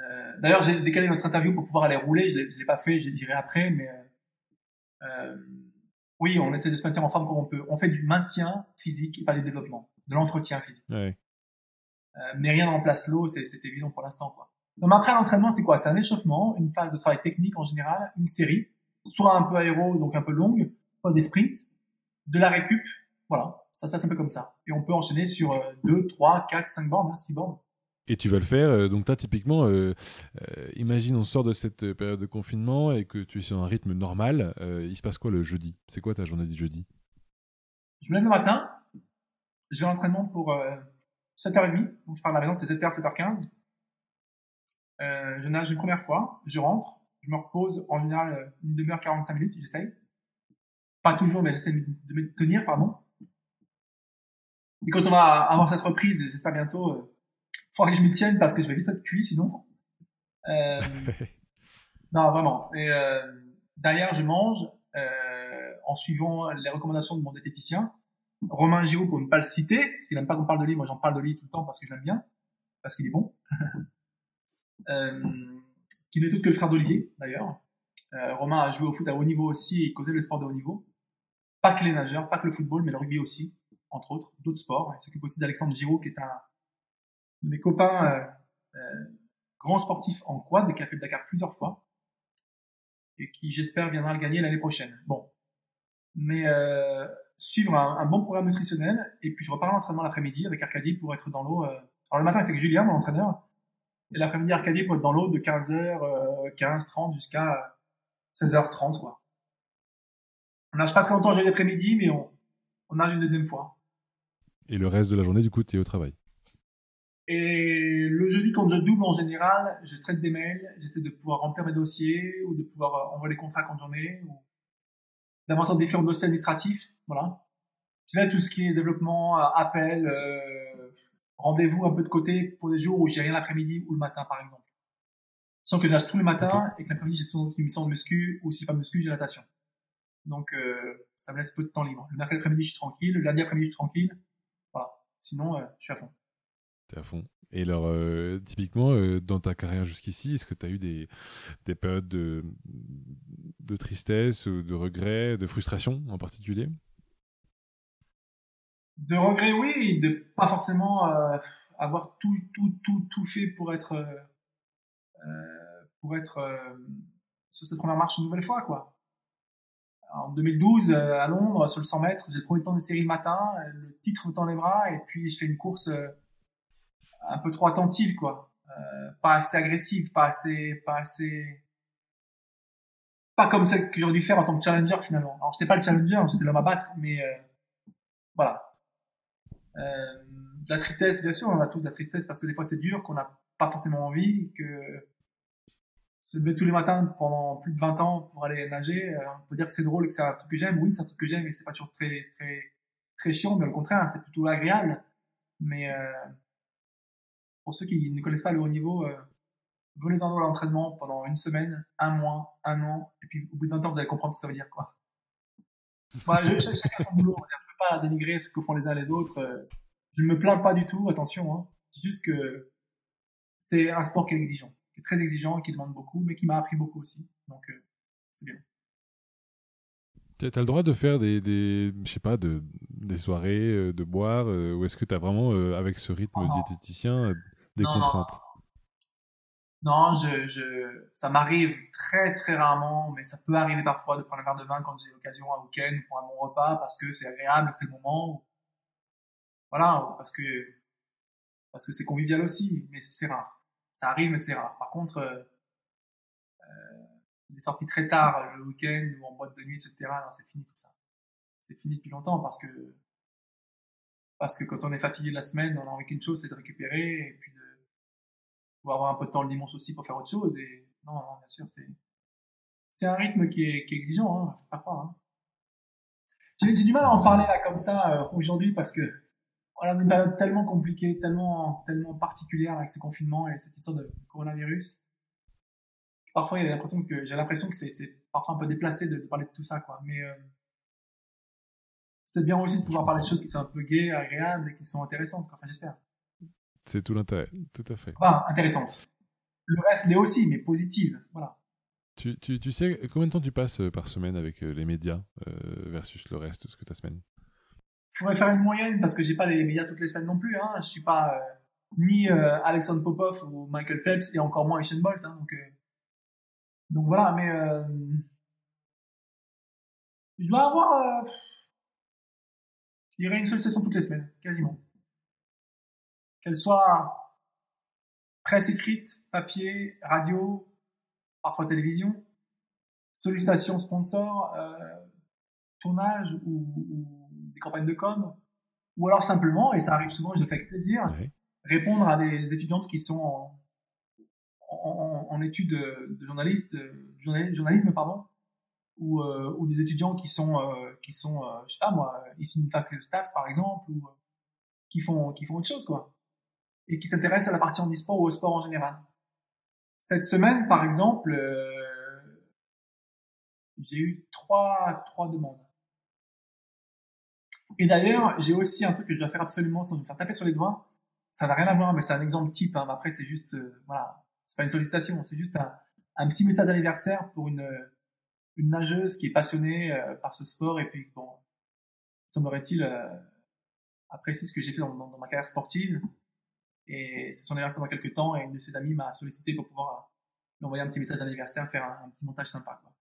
euh, d'ailleurs, j'ai décalé notre interview pour pouvoir aller rouler. Je l'ai, je l'ai pas fait, je dirai après, mais euh, euh, oui, on essaie de se maintenir en forme comme on peut. On fait du maintien physique et pas du développement, de l'entretien physique. Ouais. Euh, mais rien ne remplace l'eau, c'est, c'est évident pour l'instant, quoi. Donc après l'entraînement, c'est quoi? C'est un échauffement, une phase de travail technique en général, une série, soit un peu aéro, donc un peu longue, soit des sprints, de la récup, voilà, ça se passe un peu comme ça. Et on peut enchaîner sur euh, 2, 3, 4, 5 bornes, hein, 6 bornes. Et tu vas le faire. euh, donc, toi, typiquement, euh, euh, imagine, on sort de cette période de confinement et que tu es sur un rythme normal. euh, il se passe quoi le jeudi? C'est quoi ta journée du jeudi? Je me lève le matin, à l'entraînement pour euh, 7h30, donc je pars de la maison, c'est 7h, 7h15. Euh, je nage une première fois, je rentre, je me repose en général une demi-heure, 45 minutes, j'essaye. Pas toujours, mais j'essaie de me tenir, pardon. Et quand on va avoir cette reprise, j'espère bientôt, euh, faudra que je m'y tienne parce que je vais vite être cuit sinon. Euh, non, vraiment. Et euh, derrière, je mange euh, en suivant les recommandations de mon diététicien. Romain Giraud, pour ne pas le citer, parce qu'il n'aime pas qu'on parle de lui, moi j'en parle de lui tout le temps parce que je l'aime bien, parce qu'il est bon. euh, qui n'est autre que le frère d'Olivier, d'ailleurs. Euh, Romain a joué au foot à haut niveau aussi et connaît le sport de haut niveau. Pas que les nageurs, pas que le football, mais le rugby aussi, entre autres, d'autres sports. Il s'occupe aussi d'Alexandre Giraud, qui est un de mes copains euh, euh, grand sportif en quad et qui a fait le Dakar plusieurs fois et qui, j'espère, viendra le gagner l'année prochaine. Bon. Mais euh, suivre un, un, bon programme nutritionnel et puis je repars à l'entraînement l'après-midi avec Arcadie pour être dans l'eau. Euh... Alors le matin, c'est avec Julien, mon entraîneur, et l'après-midi, Arcadie pour être dans l'eau de 15h, 15, 30 jusqu'à 16h30, quoi. On nage pas très longtemps jeudi après-midi, mais on, on nage une deuxième fois. Et le reste de la journée, du coup, tu es au travail. Et le jeudi, quand je double en général, je traite des mails, j'essaie de pouvoir remplir mes dossiers ou de pouvoir envoyer les contrats quand j'en ai, ou d'avancer dans différents dossiers administratifs. Voilà. Je laisse tout ce qui est développement, appel, euh, rendez-vous un peu de côté pour des jours où j'ai rien l'après-midi ou le matin, par exemple. Sans que je nage tous les matins okay. et que l'après-midi j'ai son une mission de muscu ou si pas muscu, j'ai natation. Donc euh, ça me laisse peu de temps libre. Le mercredi après-midi, je suis tranquille. Le lundi après-midi, je suis tranquille. Sinon, euh, je suis à fond. T'es à fond. Et alors, euh, typiquement, euh, dans ta carrière jusqu'ici, est-ce que tu as eu des, des périodes de, de tristesse, de regret, de frustration en particulier? De regret, oui, de pas forcément avoir tout, tout, tout, tout fait pour être, pour être sur cette première marche une nouvelle fois, quoi. En 2012, à Londres, sur le 100 mètres, j'ai le premier temps des séries le matin, le titre tend les bras, et puis je fais une course un peu trop attentive quoi. Euh, pas assez agressive pas assez pas assez pas comme celle que j'aurais dû faire en tant que challenger finalement. Alors j'étais pas le challenger j'étais l'homme à battre mais euh, voilà. Euh, de la tristesse bien sûr on a tous de la tristesse parce que des fois c'est dur qu'on n'a pas forcément envie que se lever tous les matins pendant plus de 20 ans pour aller nager on peut dire que c'est drôle et que c'est un truc que j'aime oui c'est un truc que j'aime et c'est pas toujours très très très chiant mais au contraire c'est plutôt agréable mais pour ceux qui ne connaissent pas le haut niveau, euh, venez dans l'entraînement pendant une semaine, un mois, un an, et puis au bout de 20 ans, vous allez comprendre ce que ça veut dire, quoi. Voilà, je, chacun son boulot, on ne peut pas dénigrer ce que font les uns les autres. euh, Je ne me plains pas du tout, attention, hein. Juste que c'est un sport qui est exigeant, qui est très exigeant, qui demande beaucoup, mais qui m'a appris beaucoup aussi. Donc, euh, c'est bien. T'as le droit de faire des, des je sais pas, de, des soirées, euh, de boire, euh, ou est-ce que t'as vraiment, euh, avec ce rythme Oh, diététicien, des non, contraintes? Non, je, je, ça m'arrive très très rarement, mais ça peut arriver parfois de prendre un verre de vin quand j'ai l'occasion un week-end pour un bon repas parce que c'est agréable, c'est le moment. Ou... Voilà, parce que parce que c'est convivial aussi, mais c'est rare. Ça arrive, mais c'est rare. Par contre, euh, euh, les sorties très tard le week-end ou en boîte de nuit, etc. Non, c'est fini tout ça. C'est fini depuis longtemps parce que Parce que quand on est fatigué de la semaine, on a envie qu'une chose, c'est de récupérer et puis de pouvoir avoir un peu de temps le dimanche aussi pour faire autre chose. Et non, non bien sûr, c'est c'est un rythme qui est, qui est exigeant, hein, faut pas croire. Hein. J'ai du mal à en parler là comme ça euh, aujourd'hui parce que on est dans une période tellement compliquée, tellement tellement particulière avec ce confinement et cette histoire de coronavirus. Parfois, l'impression que j'ai l'impression que c'est parfois un peu déplacé de, de, parler de tout ça, quoi. Mais euh, c'est peut-être bien aussi de pouvoir parler de choses qui sont un peu gaies, agréables et qui sont intéressantes, enfin j'espère. C'est tout l'intérêt, tout à fait. Enfin, intéressantes. Le reste l'est aussi, mais positive, voilà. Tu, tu, tu, sais combien de temps tu passes euh, par semaine avec euh, les médias euh, versus le reste de ce que ta semaine? Faudrait faire une moyenne parce que j'ai pas les médias toutes les semaines non plus. Hein. Je suis pas euh, ni euh, Alexandre Popov ou Michael Phelps et encore moins Usain Bolt. Hein, donc, donc voilà, mais je dois avoir il y aurait une seule session toutes les semaines, quasiment. Qu'elle soit presse écrite, papier, radio, parfois télévision, sollicitation sponsor, euh, tournage ou, ou, des campagnes de com, ou alors simplement, et ça arrive souvent, je le fais avec plaisir, oui. répondre à des étudiantes qui sont en, en, en études de journaliste, journalisme, pardon, ou, euh, ou des étudiants qui sont euh, qui sont euh, je sais pas moi issus d'une fac de Stats par exemple ou qui font qui font autre chose quoi et qui s'intéressent à la partie handisport ou au sport en général cette semaine par exemple j'ai eu trois trois demandes et d'ailleurs j'ai aussi un truc que je dois faire absolument sans me faire taper sur les doigts ça n'a rien à voir mais c'est un exemple type hein. après c'est juste voilà c'est pas une sollicitation c'est juste un, petit message d'anniversaire pour une une nageuse qui est passionnée euh, par ce sport et puis bon, semblerait-il euh, ce que j'ai fait dans, ma carrière sportive. Et c'est son anniversaire dans quelques temps et une de ses amies m'a sollicité pour pouvoir euh, lui envoyer un petit message d'anniversaire, faire un, petit montage sympa. Quoi.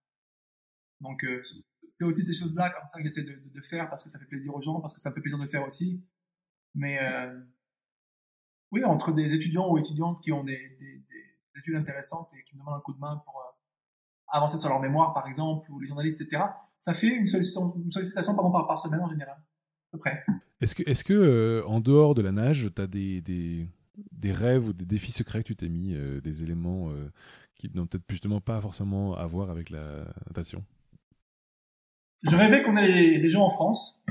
Donc euh, c'est aussi ces choses-là comme ça que j'essaie de, faire parce que ça fait plaisir aux gens, parce que ça me fait plaisir de faire aussi. Mais euh, oui, entre des étudiants ou étudiantes qui ont des, des, des, études intéressantes et qui me demandent un coup de main pour avancer sur leur mémoire, par exemple, ou les journalistes, etc. Ça fait une sollicitation, une sollicitation pardon, par, semaine en général, à peu près. Est-ce que, est-ce que euh, en dehors de la nage, tu as des, des, des, rêves ou des défis secrets que tu t'es mis, euh, des éléments euh, qui n'ont peut-être justement pas forcément à voir avec la natation? Je rêvais qu'on ait les gens en France.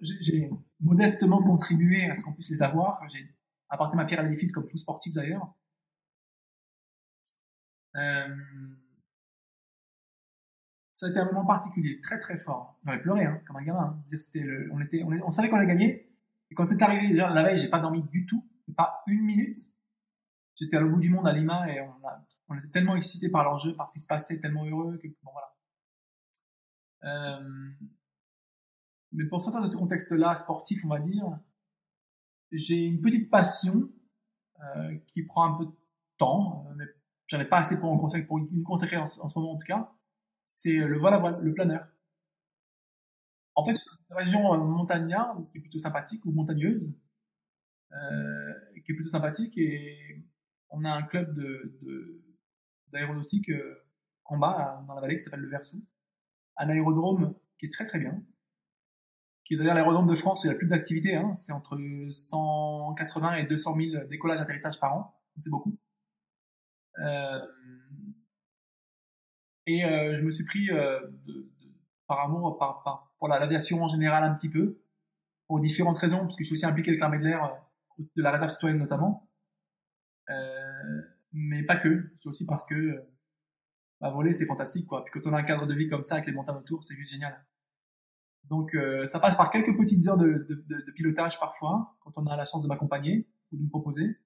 j'ai modestement contribué à ce qu'on puisse les avoir. J'ai apporté ma pierre à l'édifice comme tout sportif d'ailleurs. Euh, ça a été un moment particulier, très très fort. J'avais pleuré, hein, comme un gamin. Hein. Le, on était, on savait qu'on allait gagner. Et quand c'est arrivé, déjà, la veille, j'ai pas dormi du tout, pas une minute. J'étais à l'au bout du monde à Lima et on, a, on était tellement excités par l'enjeu, par ce qui se passait, tellement heureux que bon voilà. Euh, mais pour sortir de ce contexte-là sportif, on va dire, j'ai une petite passion euh, qui prend un peu de temps, euh, mais j'en ai pas assez pour, consacrer, y consacrer en, ce moment en tout cas c'est le vol à voile, le planeur. En fait, c'est une région montagnarde qui est plutôt sympathique ou montagneuse, euh, qui est plutôt sympathique et on a un club d'aéronautique en bas dans la vallée qui s'appelle le Versou, un aérodrome qui est très très bien, qui est d'ailleurs l'aérodrome de France où il y a plus d'activité, hein, c'est entre 180 et 200 000 décollages atterrissages par an, c'est beaucoup. Euh, et euh, je me suis pris euh, de, de, par amour par, par, pour l'aviation en général un petit peu, pour différentes raisons, parce que je suis aussi impliqué avec l'armée de l'air, euh, de la réserve citoyenne notamment. Euh, mais pas que, c'est aussi parce que bah, voler c'est fantastique quoi. Puis quand on a un cadre de vie comme ça avec les montagnes autour, c'est juste génial. Donc euh, ça passe par quelques petites heures de, de, de, pilotage parfois, quand on a la chance de m'accompagner ou de me proposer.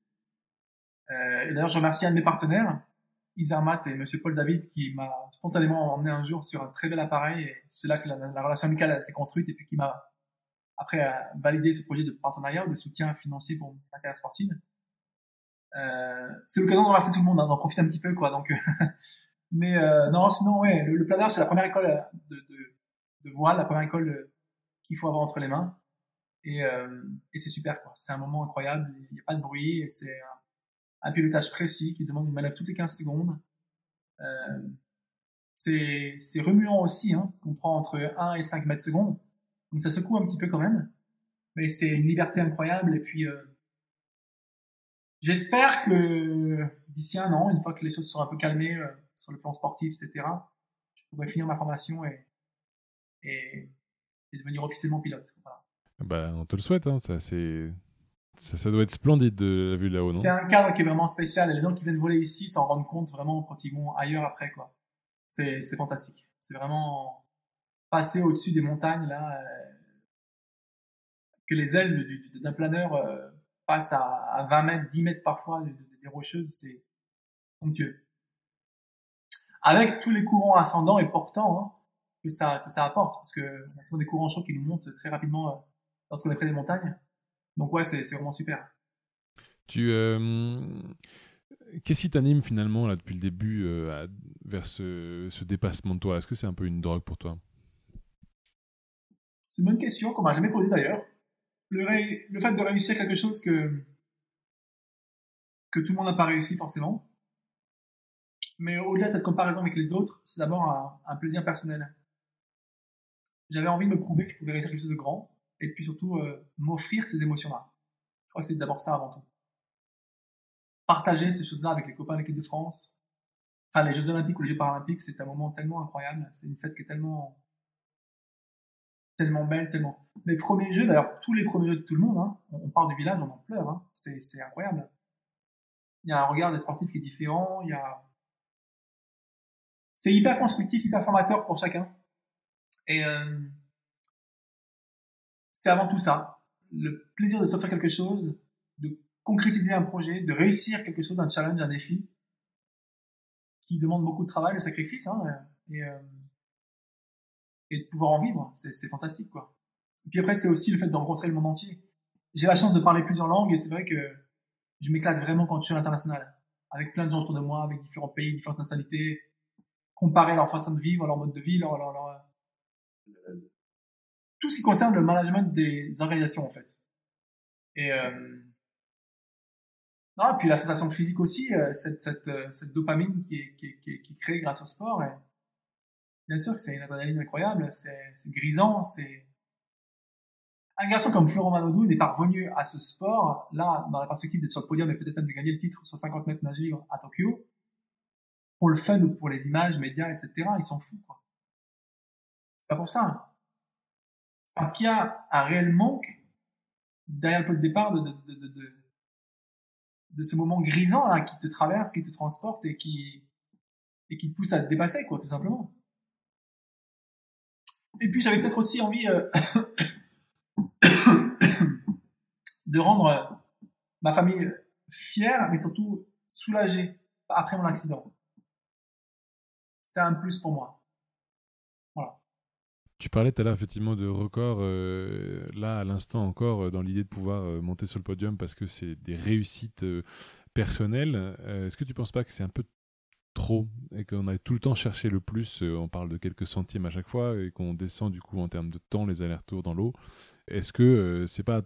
Euh, et d'ailleurs je remercie un de mes partenaires Isarmat et Monsieur Paul David qui m'a spontanément emmené un jour sur un très bel appareil c'est là que la, la relation amicale s'est construite et puis qui m'a après validé ce projet de partenariat de soutien financier pour ma carrière sportive. Euh, c'est l'occasion de remercier tout le monde, hein, d'en profiter un petit peu quoi. Donc, mais euh, non, sinon ouais, le, le planeur c'est la première école de, de, de voile, la première école qu'il faut avoir entre les mains et, euh, et c'est super quoi. C'est un moment incroyable, il n'y a pas de bruit c'est un pilotage précis qui demande une manœuvre toutes les 15 secondes. Euh, c'est, remuant aussi, hein, on prend entre 1 et 5 mètres secondes, donc ça secoue un petit peu quand même. mais c'est une liberté incroyable. Et puis, euh, j'espère que d'ici un an, une fois que les choses seront un peu calmées euh, sur le plan sportif, etc., je pourrai finir ma formation et, et, devenir officiellement pilote. Bah, on te le souhaite, hein, ça, c'est... Ça, doit être splendide de la vue de là-haut, non? C'est un cadre qui est vraiment spécial. Et les gens qui viennent voler ici s'en rendent compte vraiment quand ils vont ailleurs après, quoi. C'est, c'est fantastique. C'est vraiment passer au-dessus des montagnes, là, euh, que les ailes d'un planeur euh, passent à, 20 mètres, 10 mètres parfois des rocheuses, c'est somptueux. Avec tous les courants ascendants et portants hein, que ça que ça apporte, parce que ce des courants chauds qui nous montent très rapidement euh, lorsqu'on est près des montagnes. Donc ouais, c'est vraiment super. Tu euh, Qu'est-ce qui t'anime finalement là depuis le début vers ce, ce, dépassement de toi? Est-ce que c'est un peu une drogue pour toi? C'est une bonne question qu'on m'a jamais posée d'ailleurs le, le fait de réussir quelque chose que, que tout le monde n'a pas réussi forcément. Mais au-delà de cette comparaison avec les autres, c'est d'abord un, plaisir personnel. J'avais envie de me prouver que je pouvais réussir quelque chose de grand, et puis surtout euh, m'offrir ces émotions-là. Je crois que c'est d'abord ça avant tout. Partager ces choses-là avec les copains de l'équipe de France, enfin les Jeux Olympiques ou les Jeux Paralympiques, c'est un moment tellement incroyable. C'est une fête qui est tellement tellement belle, tellement. Mes premiers jeux, d'ailleurs, tous les premiers jeux de tout le monde, hein, on, part du village, on en pleure, hein, c'est incroyable. Il y a un regard des sportifs qui est différent, il y a... C'est hyper constructif, hyper formateur pour chacun. Et euh, c'est avant tout ça, le plaisir de s'offrir quelque chose, de concrétiser un projet, de réussir quelque chose, un challenge, un défi, qui demande beaucoup de travail, de sacrifice, hein, et, euh, et de pouvoir en vivre. C'est fantastique, quoi. Et puis après, c'est aussi le fait de rencontrer le monde entier. J'ai la chance de parler plusieurs langues et c'est vrai que je m'éclate vraiment quand je suis à l'international. Avec plein de gens autour de moi, avec différents pays, différentes nationalités, comparer leur façon de vivre, leur mode de vie, leur, leur, tout ce qui concerne le management des organisations, en fait. Et, euh... ah, puis la sensation physique aussi, euh, cette, cette, euh, cette dopamine qui est, qui, est, qui, est, qui est créée grâce au sport. Et bien sûr que c'est une adrénaline incroyable, c'est grisant, c'est... Un garçon comme Florent Manodou n'est parvenu à ce sport, là, dans la perspective d'être sur le podium et peut-être même de gagner le titre sur 50 mètres nage libre à Tokyo, pour le fun ou pour les images, médias, etc., ils s'en foutent, quoi. C'est pas pour ça. C'est parce qu'il y a un réel manque derrière le pot de départ de, ce moment grisant, là, qui te traverse, qui te transporte et qui, et qui te pousse à te dépasser, quoi, tout simplement. Et puis j'avais peut-être aussi envie euh, de rendre euh, ma famille fière, mais surtout soulagée après mon accident. C'était un plus pour moi. Tu parlais tout à l'heure effectivement de record, euh, là à l'instant encore, dans l'idée de pouvoir monter sur le podium parce que c'est des réussites personnelles. Est-ce que tu penses pas que c'est un peu trop et qu'on a tout le temps cherché le plus, euh, on parle de quelques centièmes à chaque fois et qu'on descend du coup en termes de temps les allers-retours dans l'eau? Est-ce que euh, c'est pas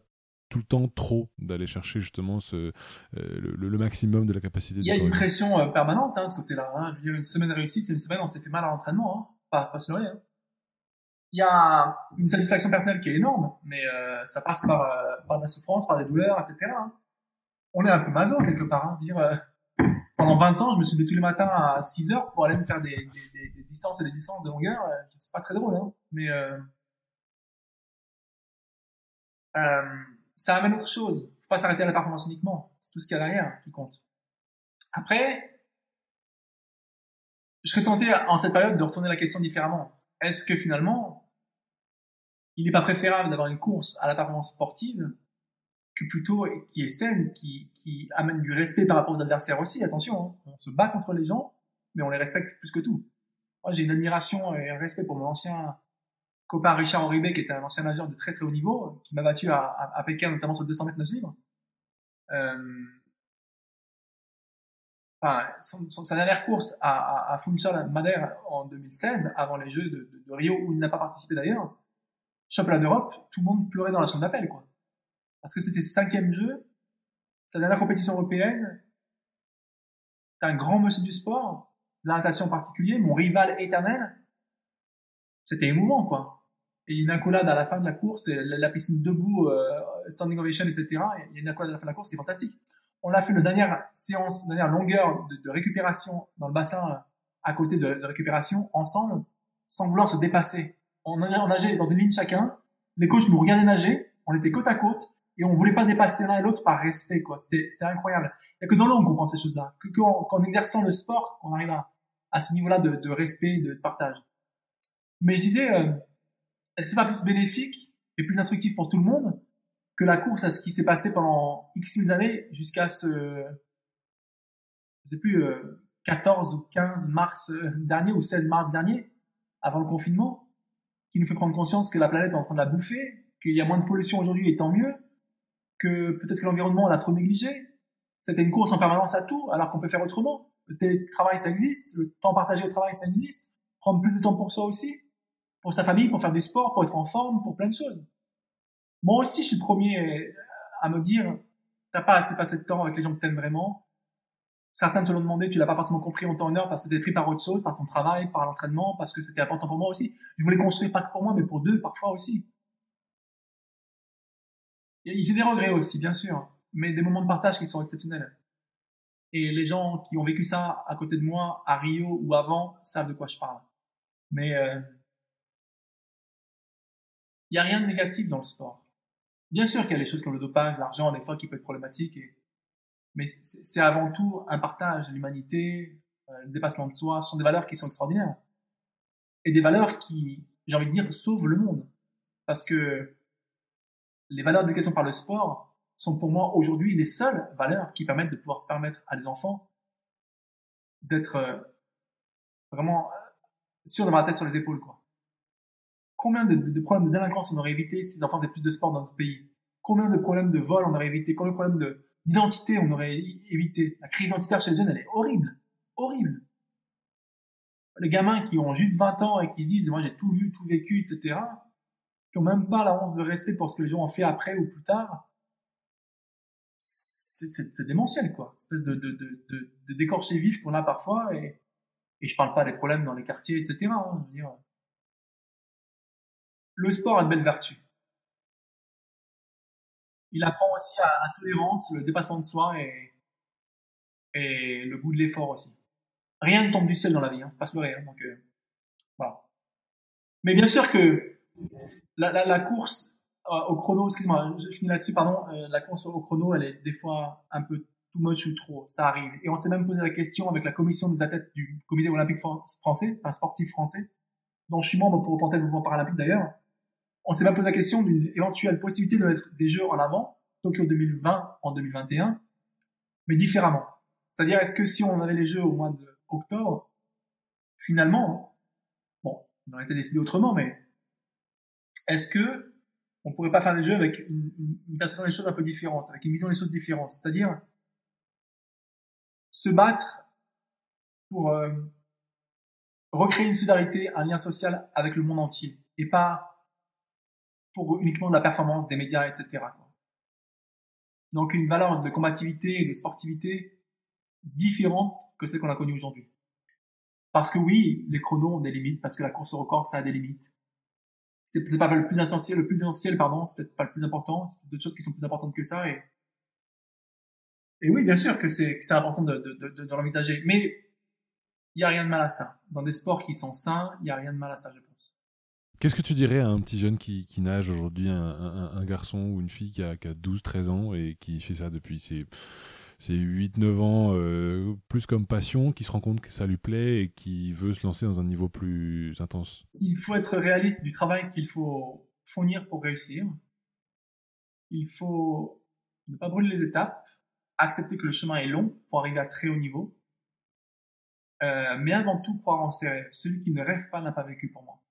tout le temps trop d'aller chercher justement ce, euh, le, maximum de la capacité. Il y a une pression permanente hein, ce côté-là. Hein. une semaine réussie, c'est une semaine où on s'est fait mal à l'entraînement. Hein. Pas, pas se hein. Il y a une satisfaction personnelle qui est énorme, mais ça passe par, par de la souffrance, par des douleurs, etc. Hein. On est un peu maso quelque part. Hein. Dire, pendant 20 ans, je me suis levé tous les matins à 6 heures pour aller me faire des, des, des, distances et des distances de longueur. Euh, c'est pas très drôle, hein. Mais euh, euh, ça amène autre chose. Faut pas s'arrêter à la performance uniquement. C'est tout ce qu'il y a derrière qui compte. Après, je serais tenté en cette période de retourner la question différemment. Est-ce que finalement, il n'est pas préférable d'avoir une course à la performance sportive que plutôt qui est saine, qui, qui amène du respect par rapport aux adversaires aussi? Attention, hein. on se bat contre les gens, mais on les respecte plus que tout. Moi, j'ai une admiration et un respect pour mon ancien copain Richard Horibé, qui était un ancien nageur de très très haut niveau, qui m'a battu à, Pékin, notamment sur 200 mètres nage libre. Euh, enfin, sa dernière course à, Funchal Madère en 2016, avant les Jeux de, Rio, où il n'a pas participé d'ailleurs, championnat d'Europe, tout le monde pleurait dans la chambre d'appel, quoi parce que c'était cinquième jeu, sa dernière compétition européenne, t'es un grand monsieur du sport, de la en particulier, mon rival éternel, c'était émouvant, quoi. Et une accolade à la fin de la course, la, piscine debout, euh, standing ovation, etc. Il y a une accolade à la fin de la course qui est fantastique. On a fait une dernière séance, une dernière longueur de, récupération dans le bassin à côté de, de, récupération ensemble, sans vouloir se dépasser. On, on nageait dans une ligne chacun, les coachs nous regardaient nager, on était côte à côte, et on voulait pas dépasser l'un et l'autre par respect, quoi. C'était, incroyable. Il y a que dans l'eau on comprend ces choses-là. Que, qu'en, exerçant le sport, qu'on arrive à, à ce niveau-là de, de respect, de partage. Mais je disais, euh, est-ce que c'est pas plus bénéfique et plus instructif pour tout le monde que la course à ce qui s'est passé pendant X années jusqu'à ce, je sais plus, 14 euh, ou 15 mars euh, dernier ou 16 mars dernier, avant le confinement, qui nous fait prendre conscience que la planète est en train de la bouffer, qu'il y a moins de pollution aujourd'hui et tant mieux, que peut-être que l'environnement l'a trop négligé. C'était une course en permanence à tout, alors qu'on peut faire autrement. Le télétravail, ça existe, le temps partagé au travail, ça existe. Prendre plus de temps pour soi aussi pour sa famille, pour faire du sport, pour être en forme, pour plein de choses. Moi aussi, je suis le premier à me dire, t'as pas assez passé de temps avec les gens que t'aimes vraiment. Certains te l'ont demandé, tu l'as pas forcément compris en temps en heure parce que t'es pris par autre chose, par ton travail, par l'entraînement, parce que c'était important pour moi aussi. Je voulais construire pas que pour moi, mais pour deux, parfois aussi. J'ai des regrets aussi, bien sûr, mais des moments de partage qui sont exceptionnels. Et les gens qui ont vécu ça à côté de moi, à Rio ou avant, savent de quoi je parle. Mais euh, il n'y a rien de négatif dans le sport. Bien sûr qu'il y a des choses comme le dopage, l'argent, des fois, qui peut être problématique, et... mais c'est avant tout un partage, l'humanité, euh, le dépassement de soi, ce sont des valeurs qui sont extraordinaires. Et des valeurs qui, j'ai envie de dire, sauvent le monde. Parce que les valeurs d'éducation par le sport sont pour moi aujourd'hui les seules valeurs qui permettent de pouvoir permettre à des enfants d'être euh, vraiment sûrs d'avoir la tête sur les épaules, quoi. Combien de, problèmes de délinquance on aurait évité si les enfants faisaient plus de sport dans notre pays? Combien de problèmes de vol on aurait évité? Combien de problèmes d'identité on aurait évité? La crise identitaire chez les jeunes, elle est horrible. Horrible. Les gamins qui ont juste 20 ans et qui se disent, moi j'ai tout vu, tout vécu, etc., qui ont même pas la de respect pour ce que les gens ont fait après ou plus tard, c'est démentiel, quoi. Une espèce de, de, de, de, de décorché vif qu'on a parfois, et, et je parle pas des problèmes dans les quartiers, etc. le sport a de belles vertus. Il apprend aussi à la tolérance, le dépassement de soi et, et le goût de l'effort aussi. Rien ne tombe du ciel dans la vie, hein, c'est pas se leurrer. Hein, donc euh, voilà. Mais bien sûr que la, la, la course euh, au chrono, excuse-moi, je finis là-dessus, pardon. Euh, la course au chrono, elle est des fois un peu too much ou trop, ça arrive. Et on s'est même posé la question avec la commission des athlètes du Comité olympique français, un sportif français, dont je suis membre pour reporter le mouvement paralympique d'ailleurs on s'est pas posé la question d'une éventuelle possibilité de mettre des jeux en avant, Tokyo 2020 en 2021, mais différemment. C'est-à-dire, est-ce que si on avait les jeux au mois d'octobre, finalement, bon, on aurait été décidé autrement, mais est-ce que on pourrait pas faire des jeux avec une, une perception des choses un peu différente, avec une vision des choses différentes, c'est-à-dire se battre pour euh, recréer une solidarité, un lien social avec le monde entier, et pas uniquement de la performance des médias, etc. Donc une valeur de combativité et de sportivité différente que celle qu'on a connue aujourd'hui. Parce que oui, les chronos ont des limites, parce que la course au record, ça a des limites. C'est peut-être pas le plus essentiel, le plus essentiel, pardon, c'est peut-être pas le plus important, c'est d'autres choses qui sont plus importantes que ça, et, et oui, bien sûr que c'est, important de, de, de, de l'envisager, mais il y a rien de mal à ça. Dans des sports qui sont sains, il y a rien de mal à ça, je pense. Qu'est-ce que tu dirais à un petit jeune qui, qui nage aujourd'hui, un, un, un, garçon ou une fille qui a, a 12-13 ans et qui fait ça depuis ses, ses 8-9 ans, euh, plus comme passion, qui se rend compte que ça lui plaît et qui veut se lancer dans un niveau plus intense? Il faut être réaliste du travail qu'il faut fournir pour réussir. Il faut ne pas brûler les étapes, accepter que le chemin est long pour arriver à très haut niveau. Euh, mais avant tout, croire en ses rêves. Celui qui ne rêve pas n'a pas vécu pour moi.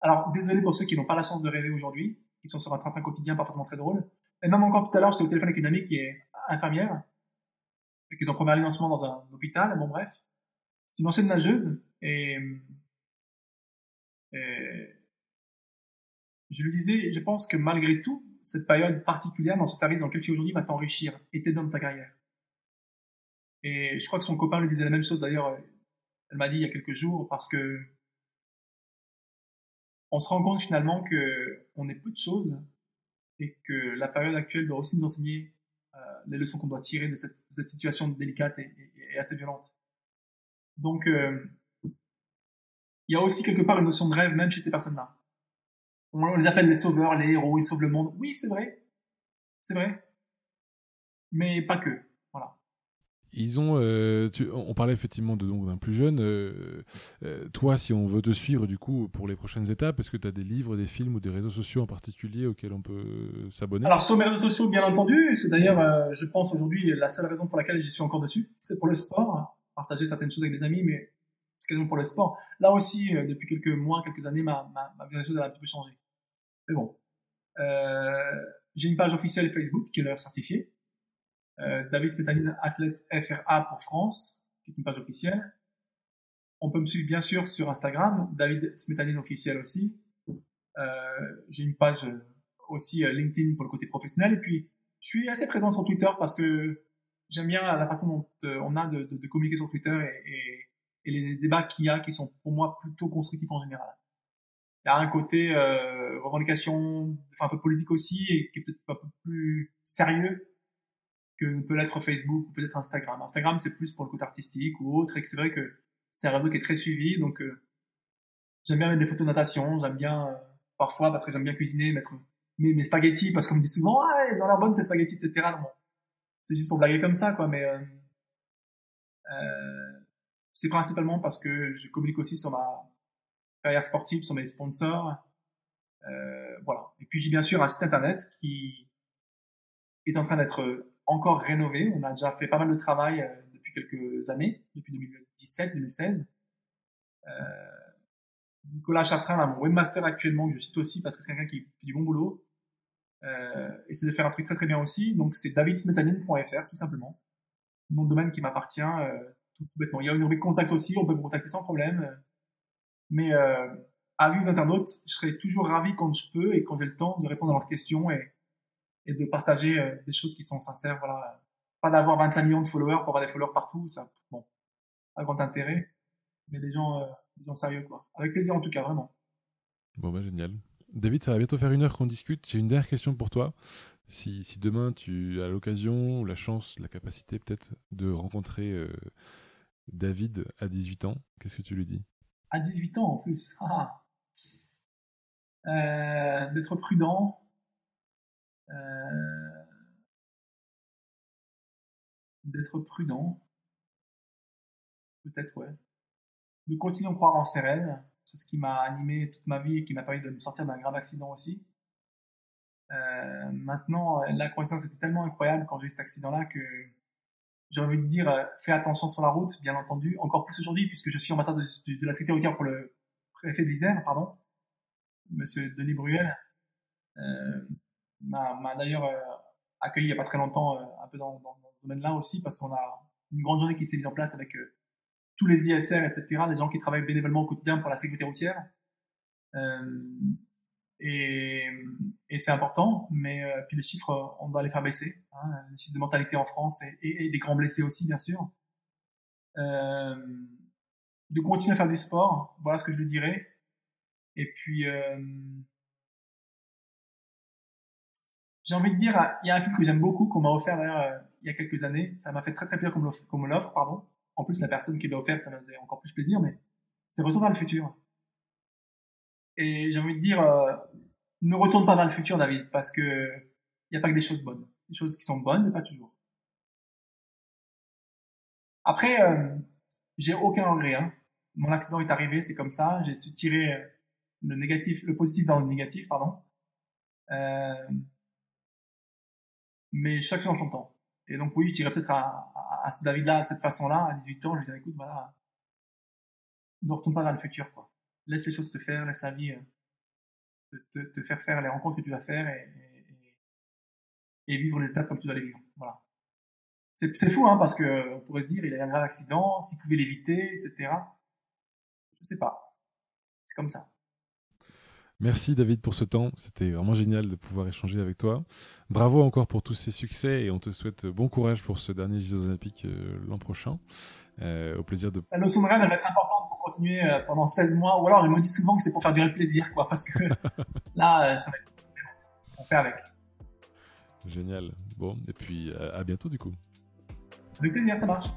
Alors, désolé pour ceux qui n'ont pas la chance de rêver aujourd'hui, qui sont sur un train-train quotidien pas forcément très drôle. Et même encore tout à l'heure, j'étais au téléphone avec une amie qui est infirmière, qui est en premier lancement dans un hôpital, bon bref. C'est une ancienne nageuse, et, et je lui disais, je pense que malgré tout, cette période particulière dans ce service dans lequel tu es aujourd'hui va t'enrichir et t'aider dans ta carrière. Et je crois que son copain lui disait la même chose d'ailleurs, elle m'a dit il y a quelques jours, parce que on se rend compte finalement que on est peu de choses et que la période actuelle doit aussi nous enseigner euh, les leçons qu'on doit tirer de cette, cette situation délicate et, et, assez violente. Donc, euh, il y a aussi quelque part une notion de rêve même chez ces personnes-là. On les appelle les sauveurs, les héros, ils sauvent le monde. Oui, c'est vrai, c'est vrai, mais pas que. Ils ont, euh, on parlait effectivement de donc d'un plus jeune. Euh, euh, toi, si on veut te suivre du coup pour les prochaines étapes, est-ce que tu as des livres, des films ou des réseaux sociaux en particulier auxquels on peut s'abonner? Alors sur mes réseaux sociaux, bien entendu, c'est d'ailleurs, je pense aujourd'hui la seule raison pour laquelle j'y suis encore dessus, c'est pour le sport, partager certaines choses avec des amis, mais c'est quasiment pour le sport. Là aussi, depuis quelques mois, quelques années, ma, ma, ma vision des choses a un petit peu changé. Mais bon, j'ai une page officielle Facebook qui est leur certifiée euh, David Smetanine, athlète FRA pour France, qui est une page officielle. On peut me suivre bien sûr sur Instagram, David Smetanine officiel aussi. Euh, j'ai une page aussi euh, LinkedIn pour le côté professionnel. Et puis, je suis assez présent sur Twitter parce que j'aime bien la façon dont euh, on a de, communiquer sur Twitter et, et, et les débats qu'il y a qui sont pour moi plutôt constructifs en général. Il y a un côté euh, revendication, enfin un peu politique aussi, et qui est peut-être un peu plus sérieux que peut l'être Facebook ou peut-être Instagram. Instagram, c'est plus pour le côté artistique ou autre, et c'est vrai que c'est un réseau qui est très suivi, donc euh, j'aime bien mettre des photos de natation, j'aime bien euh, parfois parce que j'aime bien cuisiner, mettre mes, spaghettis parce qu'on me dit souvent ah ils ont l'air bonnes tes spaghettis etc. C'est juste pour blaguer comme ça quoi, mais euh, euh, c'est principalement parce que je communique aussi sur ma carrière sportive, sur mes sponsors, voilà. Et puis j'ai bien sûr un site internet qui est en train d'être encore rénové. On a déjà fait pas mal de travail euh, depuis quelques années, depuis 2017-2016. Euh, Nicolas Chartrain, mon webmaster actuellement, que je cite aussi parce que c'est quelqu'un qui fait du bon boulot, euh, essaie de faire un truc très très bien aussi. Donc c'est davidsmetanine.fr tout simplement. Nom de domaine qui m'appartient euh, tout, bêtement. Il y a une rubrique contact aussi, on peut me contacter sans problème. Mais euh, avis aux internautes, je serai toujours ravi quand je peux et quand j'ai le temps de répondre à leurs questions et, et de partager euh, des choses qui sont sincères. Voilà, pas d'avoir 25 millions de followers pour avoir des followers partout, ça, bon, pas grand intérêt, mais des gens, euh, des gens sérieux quoi. Avec plaisir en tout cas, vraiment. Bon bah génial. David, ça va bientôt faire une heure qu'on discute. J'ai une dernière question pour toi. Si, si demain tu as l'occasion, la chance, la capacité peut-être de rencontrer euh, David à 18 ans, qu'est-ce que tu lui dis? À 18 ans en plus. Ah. Euh, D'être prudent, d'être prudent, peut-être ouais, de continuer à croire en ses rêves, c'est ce qui m'a animé toute ma vie et qui m'a permis de me sortir d'un grave accident aussi. Euh, maintenant, la croissance était tellement incroyable quand j'ai eu cet accident-là que j'ai envie de dire, euh, fais attention sur la route, bien entendu, encore plus aujourd'hui puisque je suis ambassadeur de, de, la sécurité routière pour le préfet de l'Isère, pardon, Monsieur Denis Bruel. Euh, m'a d'ailleurs euh, accueilli il y a pas très longtemps euh, un peu dans, dans, dans ce domaine-là aussi parce qu'on a une grande journée qui s'est mise en place avec euh, tous les ISR, etc., les gens qui travaillent bénévolement au quotidien pour la sécurité routière. Euh, et, et c'est important, mais euh, puis les chiffres, on doit les faire baisser. Hein, les chiffres de mortalité en France et, et, et des grands blessés aussi, bien sûr. Euh, de continuer à faire du sport, voilà ce que je lui dirais. Et puis, j'ai envie de dire, il y a un film que j'aime beaucoup, qu'on m'a offert d'ailleurs euh, il y a quelques années. Ça m'a fait très très plaisir qu'on me l'offre, pardon. En plus, la personne qui l'a offert, ça m'a fait encore plus plaisir, mais c'était Retour vers le futur. Et j'ai envie de dire, euh, ne retourne pas vers le futur, David, parce que il n'y a pas que des choses bonnes. Des choses qui sont bonnes, mais pas toujours. Après, euh, j'ai aucun regret. Hein. Mon accident est arrivé, c'est comme ça. J'ai su tirer le négatif, le positif dans le négatif, pardon. Euh, mais chaque chose en son temps. Et donc oui, je dirais peut-être à, à, ce David-là, de cette façon-là, à 18 ans, je lui dirais, écoute, voilà, ne retourne pas vers le futur, quoi. Laisse les choses se faire, laisse la vie euh, te, te, faire faire les rencontres que tu dois faire et, et, et, vivre les étapes comme tu dois les vivre. Voilà. C'est, c'est fou, hein, parce que on pourrait se dire, il a eu un grave accident, s'il pouvait l'éviter, etc. Je sais pas. C'est comme ça. Merci David pour ce temps, c'était vraiment génial de pouvoir échanger avec toi. Bravo encore pour tous ces succès et on te souhaite bon courage pour ce dernier Jeux Olympiques euh, l'an prochain. Euh, au plaisir de. La notion de rêve, elle va être importante pour continuer euh, pendant 16 mois, ou alors il me dit souvent que c'est pour faire durer le plaisir, quoi, parce que là, ça va être... On fait avec. Génial. Bon, et puis à bientôt du coup. Avec plaisir, ça marche.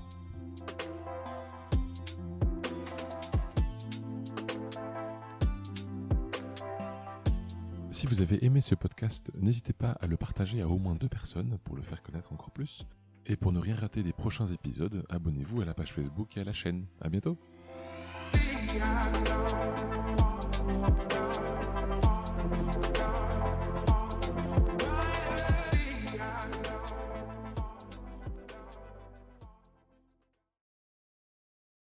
Vous avez aimé ce podcast, n'hésitez pas à le partager à au moins deux personnes pour le faire connaître encore plus. Et pour ne rien rater des prochains épisodes, abonnez-vous à la page Facebook et à la chaîne. À bientôt!